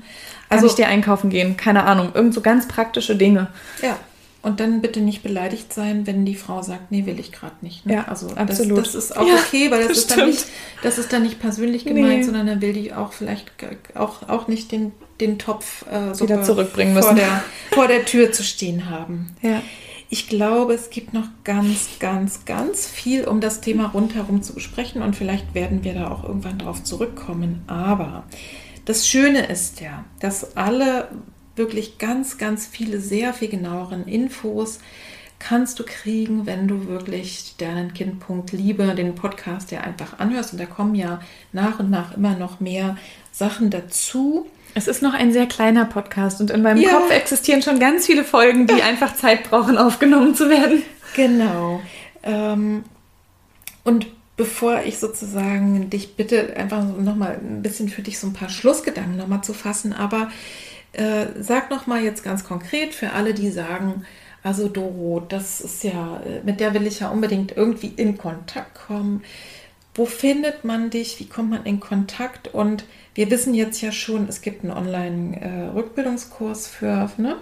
S2: Kann ich dir einkaufen gehen? Keine Ahnung. Irgend so ganz praktische Dinge.
S1: Ja. Und dann bitte nicht beleidigt sein, wenn die Frau sagt, nee, will ich gerade nicht. Ne?
S2: Ja,
S1: also
S2: absolut.
S1: Das, das ist auch
S2: Ja,
S1: okay, weil das,
S2: das
S1: ist dann nicht, das ist dann nicht persönlich gemeint,
S2: Nee.
S1: sondern dann will die auch vielleicht auch, auch nicht den, den Topf äh,
S2: Wieder zurückbringen
S1: vor
S2: müssen.
S1: der, vor der Tür zu stehen haben.
S2: Ja.
S1: Ich glaube, es gibt noch ganz, ganz, ganz viel, um das Thema rundherum zu besprechen und vielleicht werden wir da auch irgendwann drauf zurückkommen. Aber das Schöne ist ja, dass alle wirklich ganz, ganz viele, sehr viel genaueren Infos kannst du kriegen, wenn du wirklich Sternenkind.liebe, den Podcast dir einfach anhörst. Und da kommen ja nach und nach immer noch mehr Sachen dazu.
S2: Es ist noch ein sehr kleiner Podcast und in meinem
S1: Ja.
S2: Kopf existieren schon ganz viele Folgen, die einfach Zeit brauchen, aufgenommen zu werden.
S1: Genau. Ähm, und bevor ich sozusagen dich bitte, einfach nochmal ein bisschen für dich so ein paar Schlussgedanken nochmal zu fassen, aber äh, sag nochmal jetzt ganz konkret für alle, die sagen, also Doro, das ist ja, äh, mit der will ich ja unbedingt irgendwie in Kontakt kommen. Wo findet man dich? Wie kommt man in Kontakt? Und wir wissen jetzt ja schon, es gibt einen Online-Rückbildungskurs für ne?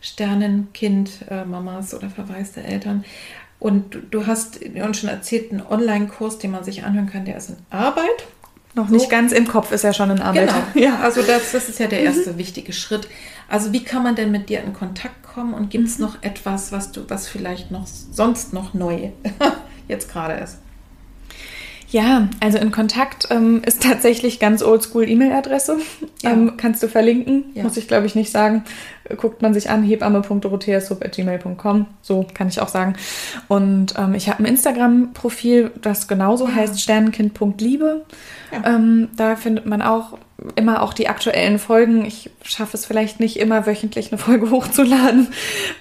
S1: Sternenkind, äh, Mamas oder verwaiste Eltern. Und du hast uns schon erzählt, einen Online-Kurs, den man sich anhören kann, der ist in Arbeit.
S2: Noch
S1: So.
S2: nicht ganz im Kopf ist er schon in Arbeit.
S1: Genau.
S2: Ja.
S1: Also das, das ist ja der erste wichtige Schritt. Also wie kann man denn mit dir in Kontakt kommen und gibt es
S2: Mhm.
S1: noch etwas, was du, was vielleicht noch sonst noch neu jetzt gerade ist?
S2: Ja, also in Kontakt ähm, ist tatsächlich ganz oldschool E-Mail-Adresse.
S1: Ja.
S2: Ähm, kannst du verlinken,
S1: Ja.
S2: muss ich glaube ich nicht sagen. Guckt man sich an, hebamme.dorotheasub.gmail.com, so kann ich auch sagen. Und ähm, ich habe ein Instagram-Profil, das genauso
S1: Ja.
S2: heißt sternenkind.liebe.
S1: Ja.
S2: Ähm, da findet man auch immer auch die aktuellen Folgen. Ich schaffe es vielleicht nicht immer wöchentlich eine Folge hochzuladen,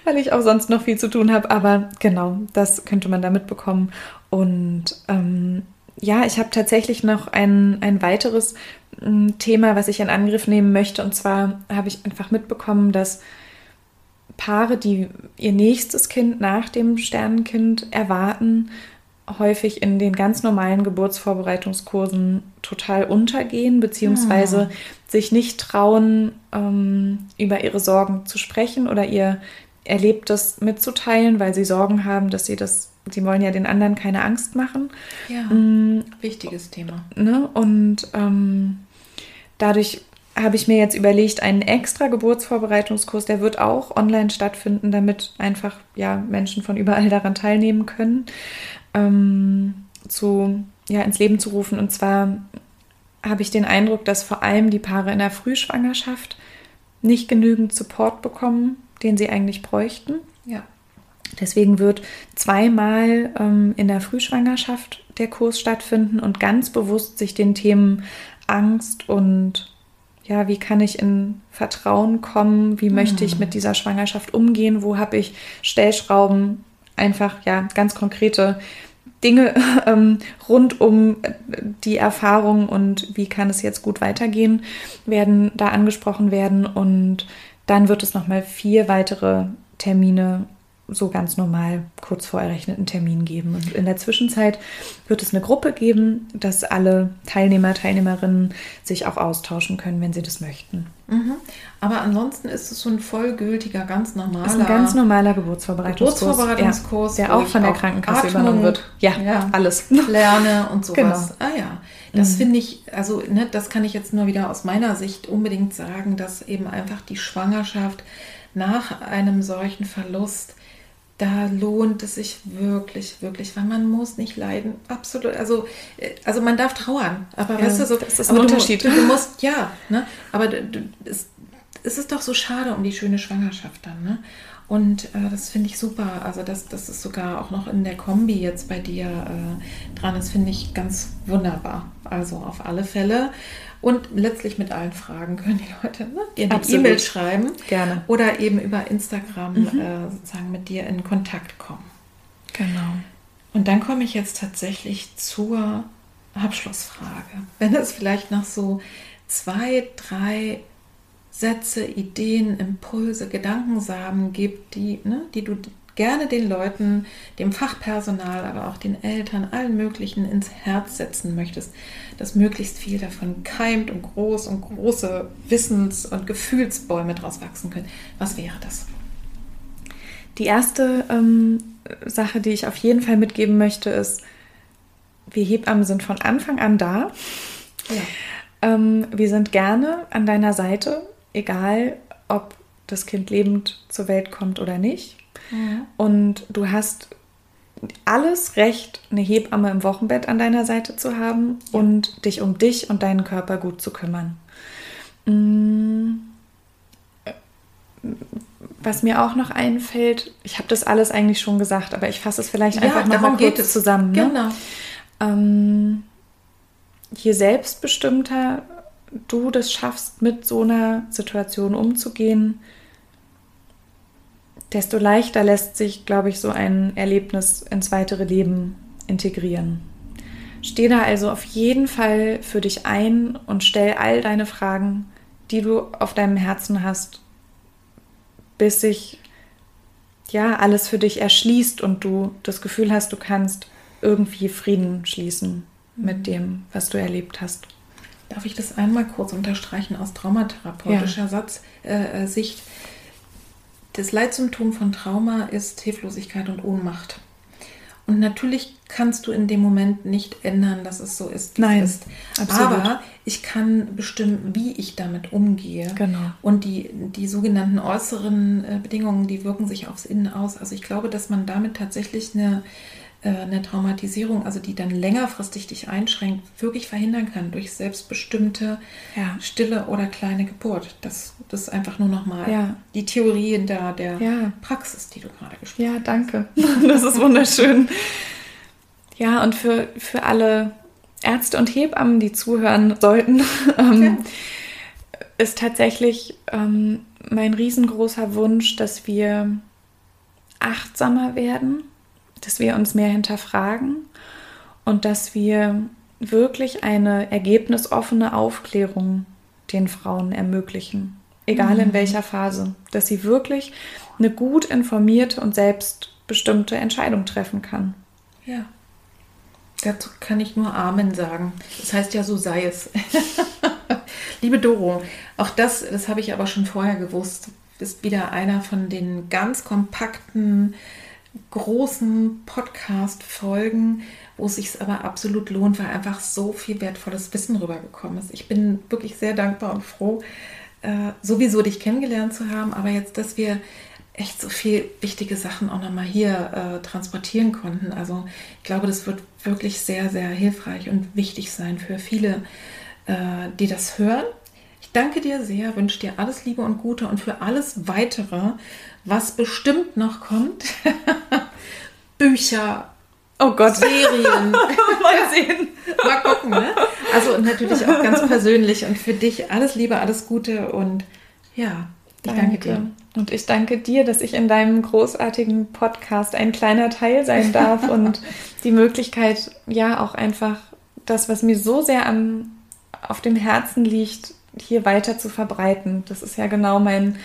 S2: weil ich auch sonst noch viel zu tun habe. Aber genau, das könnte man da mitbekommen. Und ähm, ja, ich habe tatsächlich noch ein, ein weiteres m, Thema, was ich in Angriff nehmen möchte. Und zwar habe ich einfach mitbekommen, dass Paare, die ihr nächstes Kind nach dem Sternenkind erwarten, häufig in den ganz normalen Geburtsvorbereitungskursen total untergehen, beziehungsweise sich nicht trauen, ähm, über ihre Sorgen zu sprechen oder ihr Erlebtes mitzuteilen, weil sie Sorgen haben, dass sie das, sie wollen ja den anderen keine Angst machen.
S1: Ja,
S2: Mm,
S1: wichtiges Thema.
S2: Ne? Und ähm, dadurch habe ich mir jetzt überlegt, einen extra Geburtsvorbereitungskurs, der wird auch online stattfinden, damit einfach ja Menschen von überall daran teilnehmen können, ähm, zu, ja, ins Leben zu rufen. Und zwar habe ich den Eindruck, dass vor allem die Paare in der Frühschwangerschaft nicht genügend Support bekommen, den sie eigentlich bräuchten. Deswegen wird zweimal ähm, in der Frühschwangerschaft der Kurs stattfinden und ganz bewusst sich den Themen Angst und ja, wie kann ich in Vertrauen kommen? Wie möchte ich mhm. mit dieser Schwangerschaft umgehen? Wo habe ich Stellschrauben? Einfach ja, ganz konkrete Dinge ähm, rund um die Erfahrung und wie kann es jetzt gut weitergehen, werden da angesprochen werden. Und dann wird es nochmal vier weitere Termine so ganz normal kurz vor errechneten Termin geben. Und in der Zwischenzeit wird es eine Gruppe geben, dass alle Teilnehmer, Teilnehmerinnen sich auch austauschen können, wenn sie das möchten.
S1: Mhm. Aber ansonsten ist es so ein vollgültiger, ganz normaler.
S2: Ist ein ganz normaler Geburtsvorbereitungskurs.
S1: Geburtsvorbereitungskurs,
S2: ja, der auch von der Krankenkasse Atmung, übernommen wird.
S1: Ja, ja, alles. Lerne und sowas. Genau. Ah ja, das mhm. finde ich, also ne, das kann ich jetzt nur wieder aus meiner Sicht unbedingt sagen, dass eben einfach die Schwangerschaft nach einem solchen Verlust da lohnt es sich wirklich, wirklich, weil man muss nicht leiden. Absolut. Also, äh, also man darf trauern, aber ja, weißt du, so,
S2: das ist ein Unterschied.
S1: Du, du, musst, ja, ne? aber du, es, es ist doch so schade um die schöne Schwangerschaft dann. Ne? Und äh, das finde ich super. Also, dass das ist sogar auch noch in der Kombi jetzt bei dir äh, dran ist, finde ich ganz wunderbar. Also auf alle Fälle. Und letztlich mit allen Fragen können die Leute ne, dir eine E-Mail schreiben.
S2: Gerne.
S1: Oder eben über Instagram mhm. äh, sozusagen mit dir in Kontakt kommen.
S2: Genau.
S1: Und dann komme ich jetzt tatsächlich zur Abschlussfrage. Wenn es vielleicht noch so zwei, drei Sätze, Ideen, Impulse, Gedankensamen gibt, die, ne, die du gerne den Leuten, dem Fachpersonal, aber auch den Eltern, allen möglichen ins Herz setzen möchtest, dass möglichst viel davon keimt und groß und große Wissens- und Gefühlsbäume draus wachsen können. Was wäre das?
S2: Die erste ähm, Sache, die ich auf jeden Fall mitgeben möchte, ist, wir Hebammen sind von Anfang an da. Ja. Ähm, wir sind gerne an deiner Seite, egal ob das Kind lebend zur Welt kommt oder nicht. Mhm. Und du hast alles Recht, eine Hebamme im Wochenbett an deiner Seite zu haben ja. und dich um dich und deinen Körper gut zu kümmern. Mm. Was mir auch noch einfällt, ich habe das alles eigentlich schon gesagt, aber ich fasse es vielleicht ja, einfach noch mal kurz es. zusammen.
S1: Ne? Genau.
S2: Ähm, je selbstbestimmter du das schaffst, mit so einer Situation umzugehen, desto leichter lässt sich, glaube ich, so ein Erlebnis ins weitere Leben integrieren. Steh da also auf jeden Fall für dich ein und stell all deine Fragen, die du auf deinem Herzen hast, bis sich ja alles für dich erschließt und du das Gefühl hast, du kannst irgendwie Frieden schließen mit mhm. dem, was du erlebt hast.
S1: Darf ich das einmal kurz unterstreichen aus traumatherapeutischer ja. Satz, äh, äh Sicht? Das Leitsymptom von Trauma ist Hilflosigkeit und Ohnmacht. Und natürlich kannst du in dem Moment nicht ändern, dass es so ist,
S2: wie Nein,
S1: es ist. Absolut. Aber ich kann bestimmen, wie ich damit umgehe.
S2: Genau.
S1: Und die, die sogenannten äußeren äh, Bedingungen, die wirken sich aufs Innen aus. Also ich glaube, dass man damit tatsächlich eine eine Traumatisierung, also die dann längerfristig dich einschränkt, wirklich verhindern kann durch selbstbestimmte ja. stille oder kleine Geburt. Das, das ist einfach nur nochmal
S2: ja.
S1: die Theorie hinter der
S2: ja.
S1: Praxis, die du gerade gesprochen
S2: hast. Ja, danke. Das ist wunderschön. ja, und für, für alle Ärzte und Hebammen, die zuhören sollten, ähm, ist tatsächlich ähm, mein riesengroßer Wunsch, dass wir achtsamer werden dass wir uns mehr hinterfragen und dass wir wirklich eine ergebnisoffene Aufklärung den Frauen ermöglichen, egal mhm. in welcher Phase, dass sie wirklich eine gut informierte und selbstbestimmte Entscheidung treffen kann.
S1: Ja. Dazu kann ich nur Amen sagen. Das heißt ja, so sei es. Liebe Doro, auch das, das habe ich aber schon vorher gewusst, bist wieder einer von den ganz kompakten großen Podcast-Folgen, wo es sich aber absolut lohnt, weil einfach so viel wertvolles Wissen rübergekommen ist. Ich bin wirklich sehr dankbar und froh, äh, sowieso dich kennengelernt zu haben, aber jetzt, dass wir echt so viel wichtige Sachen auch nochmal hier äh, transportieren konnten. Also ich glaube, das wird wirklich sehr, sehr hilfreich und wichtig sein für viele, äh, die das hören. Ich danke dir sehr, wünsche dir alles Liebe und Gute und für alles weitere, was bestimmt noch kommt. Bücher,
S2: Oh Gott.
S1: Serien.
S2: Mal sehen.
S1: Mal gucken, ne? Also und natürlich auch ganz persönlich und für dich alles Liebe, alles Gute und ja, ich danke, danke dir.
S2: Und ich danke dir, dass ich in deinem großartigen Podcast ein kleiner Teil sein darf und die Möglichkeit, ja, auch einfach das, was mir so sehr am, auf dem Herzen liegt, hier weiter zu verbreiten. Das ist ja genau mein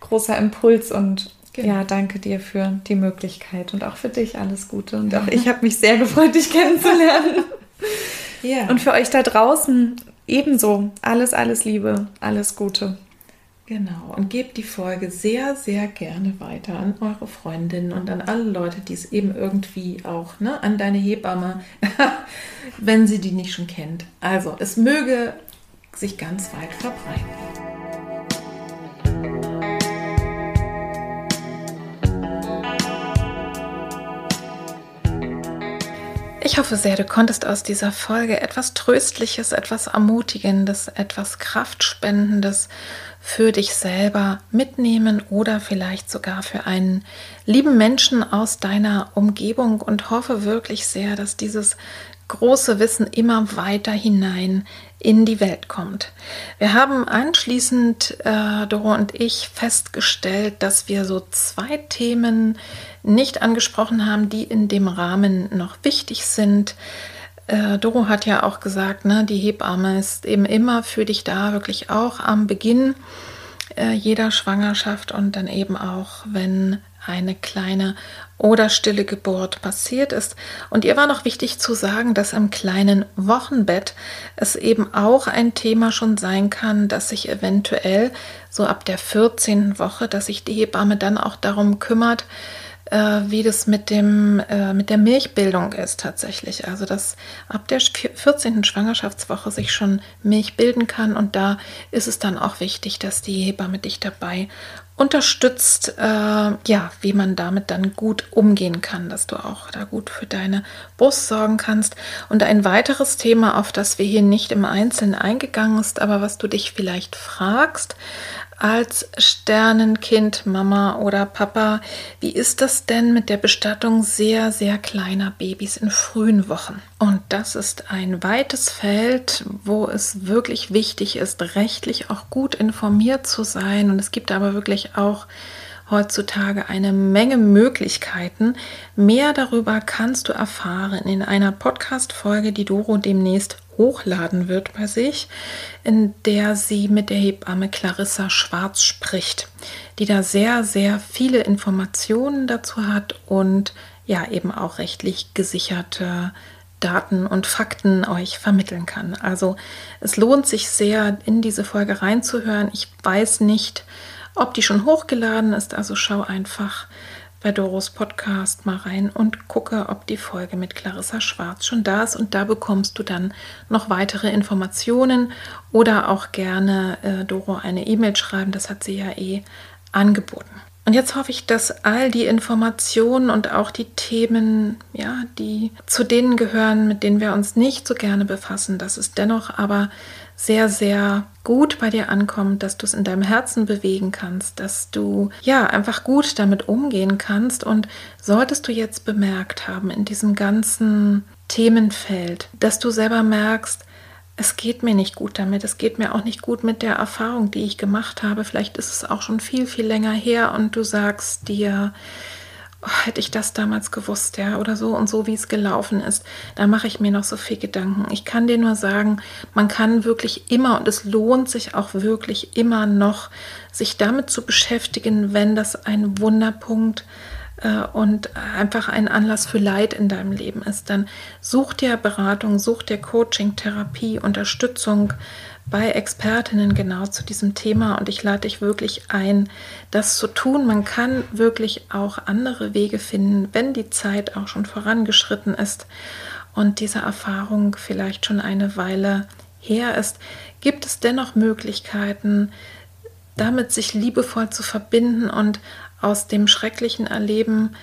S2: großer Impuls und Genau. Ja, danke dir für die Möglichkeit und auch für dich alles Gute. Und auch ich habe mich sehr gefreut, dich kennenzulernen. ja. Und für euch da draußen ebenso. Alles, alles Liebe, alles Gute.
S1: Genau. Und gebt die Folge sehr, sehr gerne weiter an eure Freundinnen und an alle Leute, die es eben irgendwie auch, ne, an deine Hebamme, wenn sie die nicht schon kennt. Also, es möge sich ganz weit verbreiten. Ich hoffe sehr, du konntest aus dieser Folge etwas Tröstliches, etwas Ermutigendes, etwas Kraftspendendes für dich selber mitnehmen oder vielleicht sogar für einen lieben Menschen aus deiner Umgebung und hoffe wirklich sehr, dass dieses große Wissen immer weiter hinein in die Welt kommt. Wir haben anschließend, äh, Doro und ich, festgestellt, dass wir so zwei Themen nicht angesprochen haben, die in dem Rahmen noch wichtig sind. Äh, Doro hat ja auch gesagt, ne, die Hebamme ist eben immer für dich da, wirklich auch am Beginn äh, jeder Schwangerschaft und dann eben auch, wenn eine kleine oder stille Geburt passiert ist. Und ihr war noch wichtig zu sagen, dass im kleinen Wochenbett es eben auch ein Thema schon sein kann, dass sich eventuell so ab der 14. Woche, dass sich die Hebamme dann auch darum kümmert, äh, wie das mit, dem, äh, mit der Milchbildung ist tatsächlich. Also dass ab der 14. Schwangerschaftswoche sich schon Milch bilden kann und da ist es dann auch wichtig, dass die Hebamme dich dabei unterstützt, äh, ja, wie man damit dann gut umgehen kann, dass du auch da gut für deine Brust sorgen kannst. Und ein weiteres Thema, auf das wir hier nicht im Einzelnen eingegangen ist, aber was du dich vielleicht fragst, als Sternenkind, Mama oder Papa, wie ist das denn mit der Bestattung sehr, sehr kleiner Babys in frühen Wochen? Und das ist ein weites Feld, wo es wirklich wichtig ist, rechtlich auch gut informiert zu sein. Und es gibt aber wirklich auch heutzutage eine Menge Möglichkeiten. Mehr darüber kannst du erfahren in einer Podcast-Folge, die Doro demnächst hochladen wird bei sich, in der sie mit der Hebamme Clarissa Schwarz spricht, die da sehr, sehr viele Informationen dazu hat und ja eben auch rechtlich gesicherte Daten und Fakten euch vermitteln kann. Also es lohnt sich sehr, in diese Folge reinzuhören. Ich weiß nicht, ob die schon hochgeladen ist, also schau einfach bei Doros Podcast mal rein und gucke, ob die Folge mit Clarissa Schwarz schon da ist. Und da bekommst du dann noch weitere Informationen oder auch gerne äh, Doro eine E-Mail schreiben. Das hat sie ja eh angeboten. Und jetzt hoffe ich, dass all die Informationen und auch die Themen, ja, die zu denen gehören, mit denen wir uns nicht so gerne befassen, dass es dennoch aber sehr, sehr gut bei dir ankommt, dass du es in deinem Herzen bewegen kannst, dass du ja einfach gut damit umgehen kannst. Und solltest du jetzt bemerkt haben in diesem ganzen Themenfeld, dass du selber merkst, es geht mir nicht gut damit, es geht mir auch nicht gut mit der Erfahrung, die ich gemacht habe. Vielleicht ist es auch schon viel, viel länger her und du sagst dir, oh, hätte ich das damals gewusst, ja, oder so und so, wie es gelaufen ist, da mache ich mir noch so viel Gedanken. Ich kann dir nur sagen, man kann wirklich immer und es lohnt sich auch wirklich immer noch, sich damit zu beschäftigen, wenn das ein Wunderpunkt äh, und einfach ein Anlass für Leid in deinem Leben ist, dann such dir Beratung, such dir Coaching, Therapie, Unterstützung bei Expertinnen genau zu diesem Thema und ich lade dich wirklich ein, das zu tun. Man kann wirklich auch andere Wege finden, wenn die Zeit auch schon vorangeschritten ist und diese Erfahrung vielleicht schon eine Weile her ist, gibt es dennoch Möglichkeiten, damit sich liebevoll zu verbinden und aus dem schrecklichen Erleben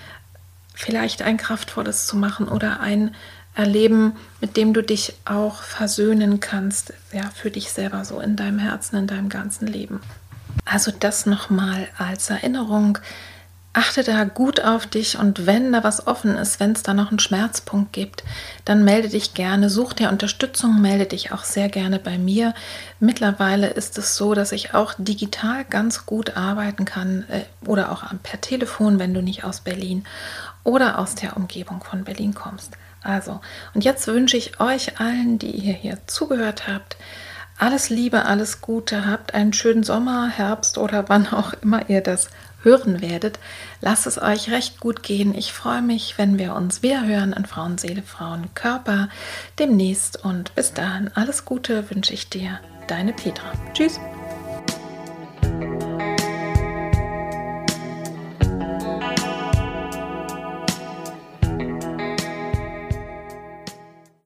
S1: vielleicht ein kraftvolles zu machen oder ein Erleben, mit dem du dich auch versöhnen kannst, ja, für dich selber so in deinem Herzen, in deinem ganzen Leben. Also das nochmal als Erinnerung. Achte da gut auf dich und wenn da was offen ist, wenn es da noch einen Schmerzpunkt gibt, dann melde dich gerne, such dir Unterstützung, melde dich auch sehr gerne bei mir. Mittlerweile ist es so, dass ich auch digital ganz gut arbeiten kann äh, oder auch per Telefon, wenn du nicht aus Berlin oder aus der Umgebung von Berlin kommst. Also, und jetzt wünsche ich euch allen, die ihr hier zugehört habt, alles Liebe, alles Gute, habt einen schönen Sommer, Herbst oder wann auch immer ihr das hören werdet. Lasst es euch recht gut gehen. Ich freue mich, wenn wir uns wieder hören an Frauenseele, Frauenkörper demnächst. Und bis dahin alles Gute wünsche ich dir. Deine Petra. Tschüss.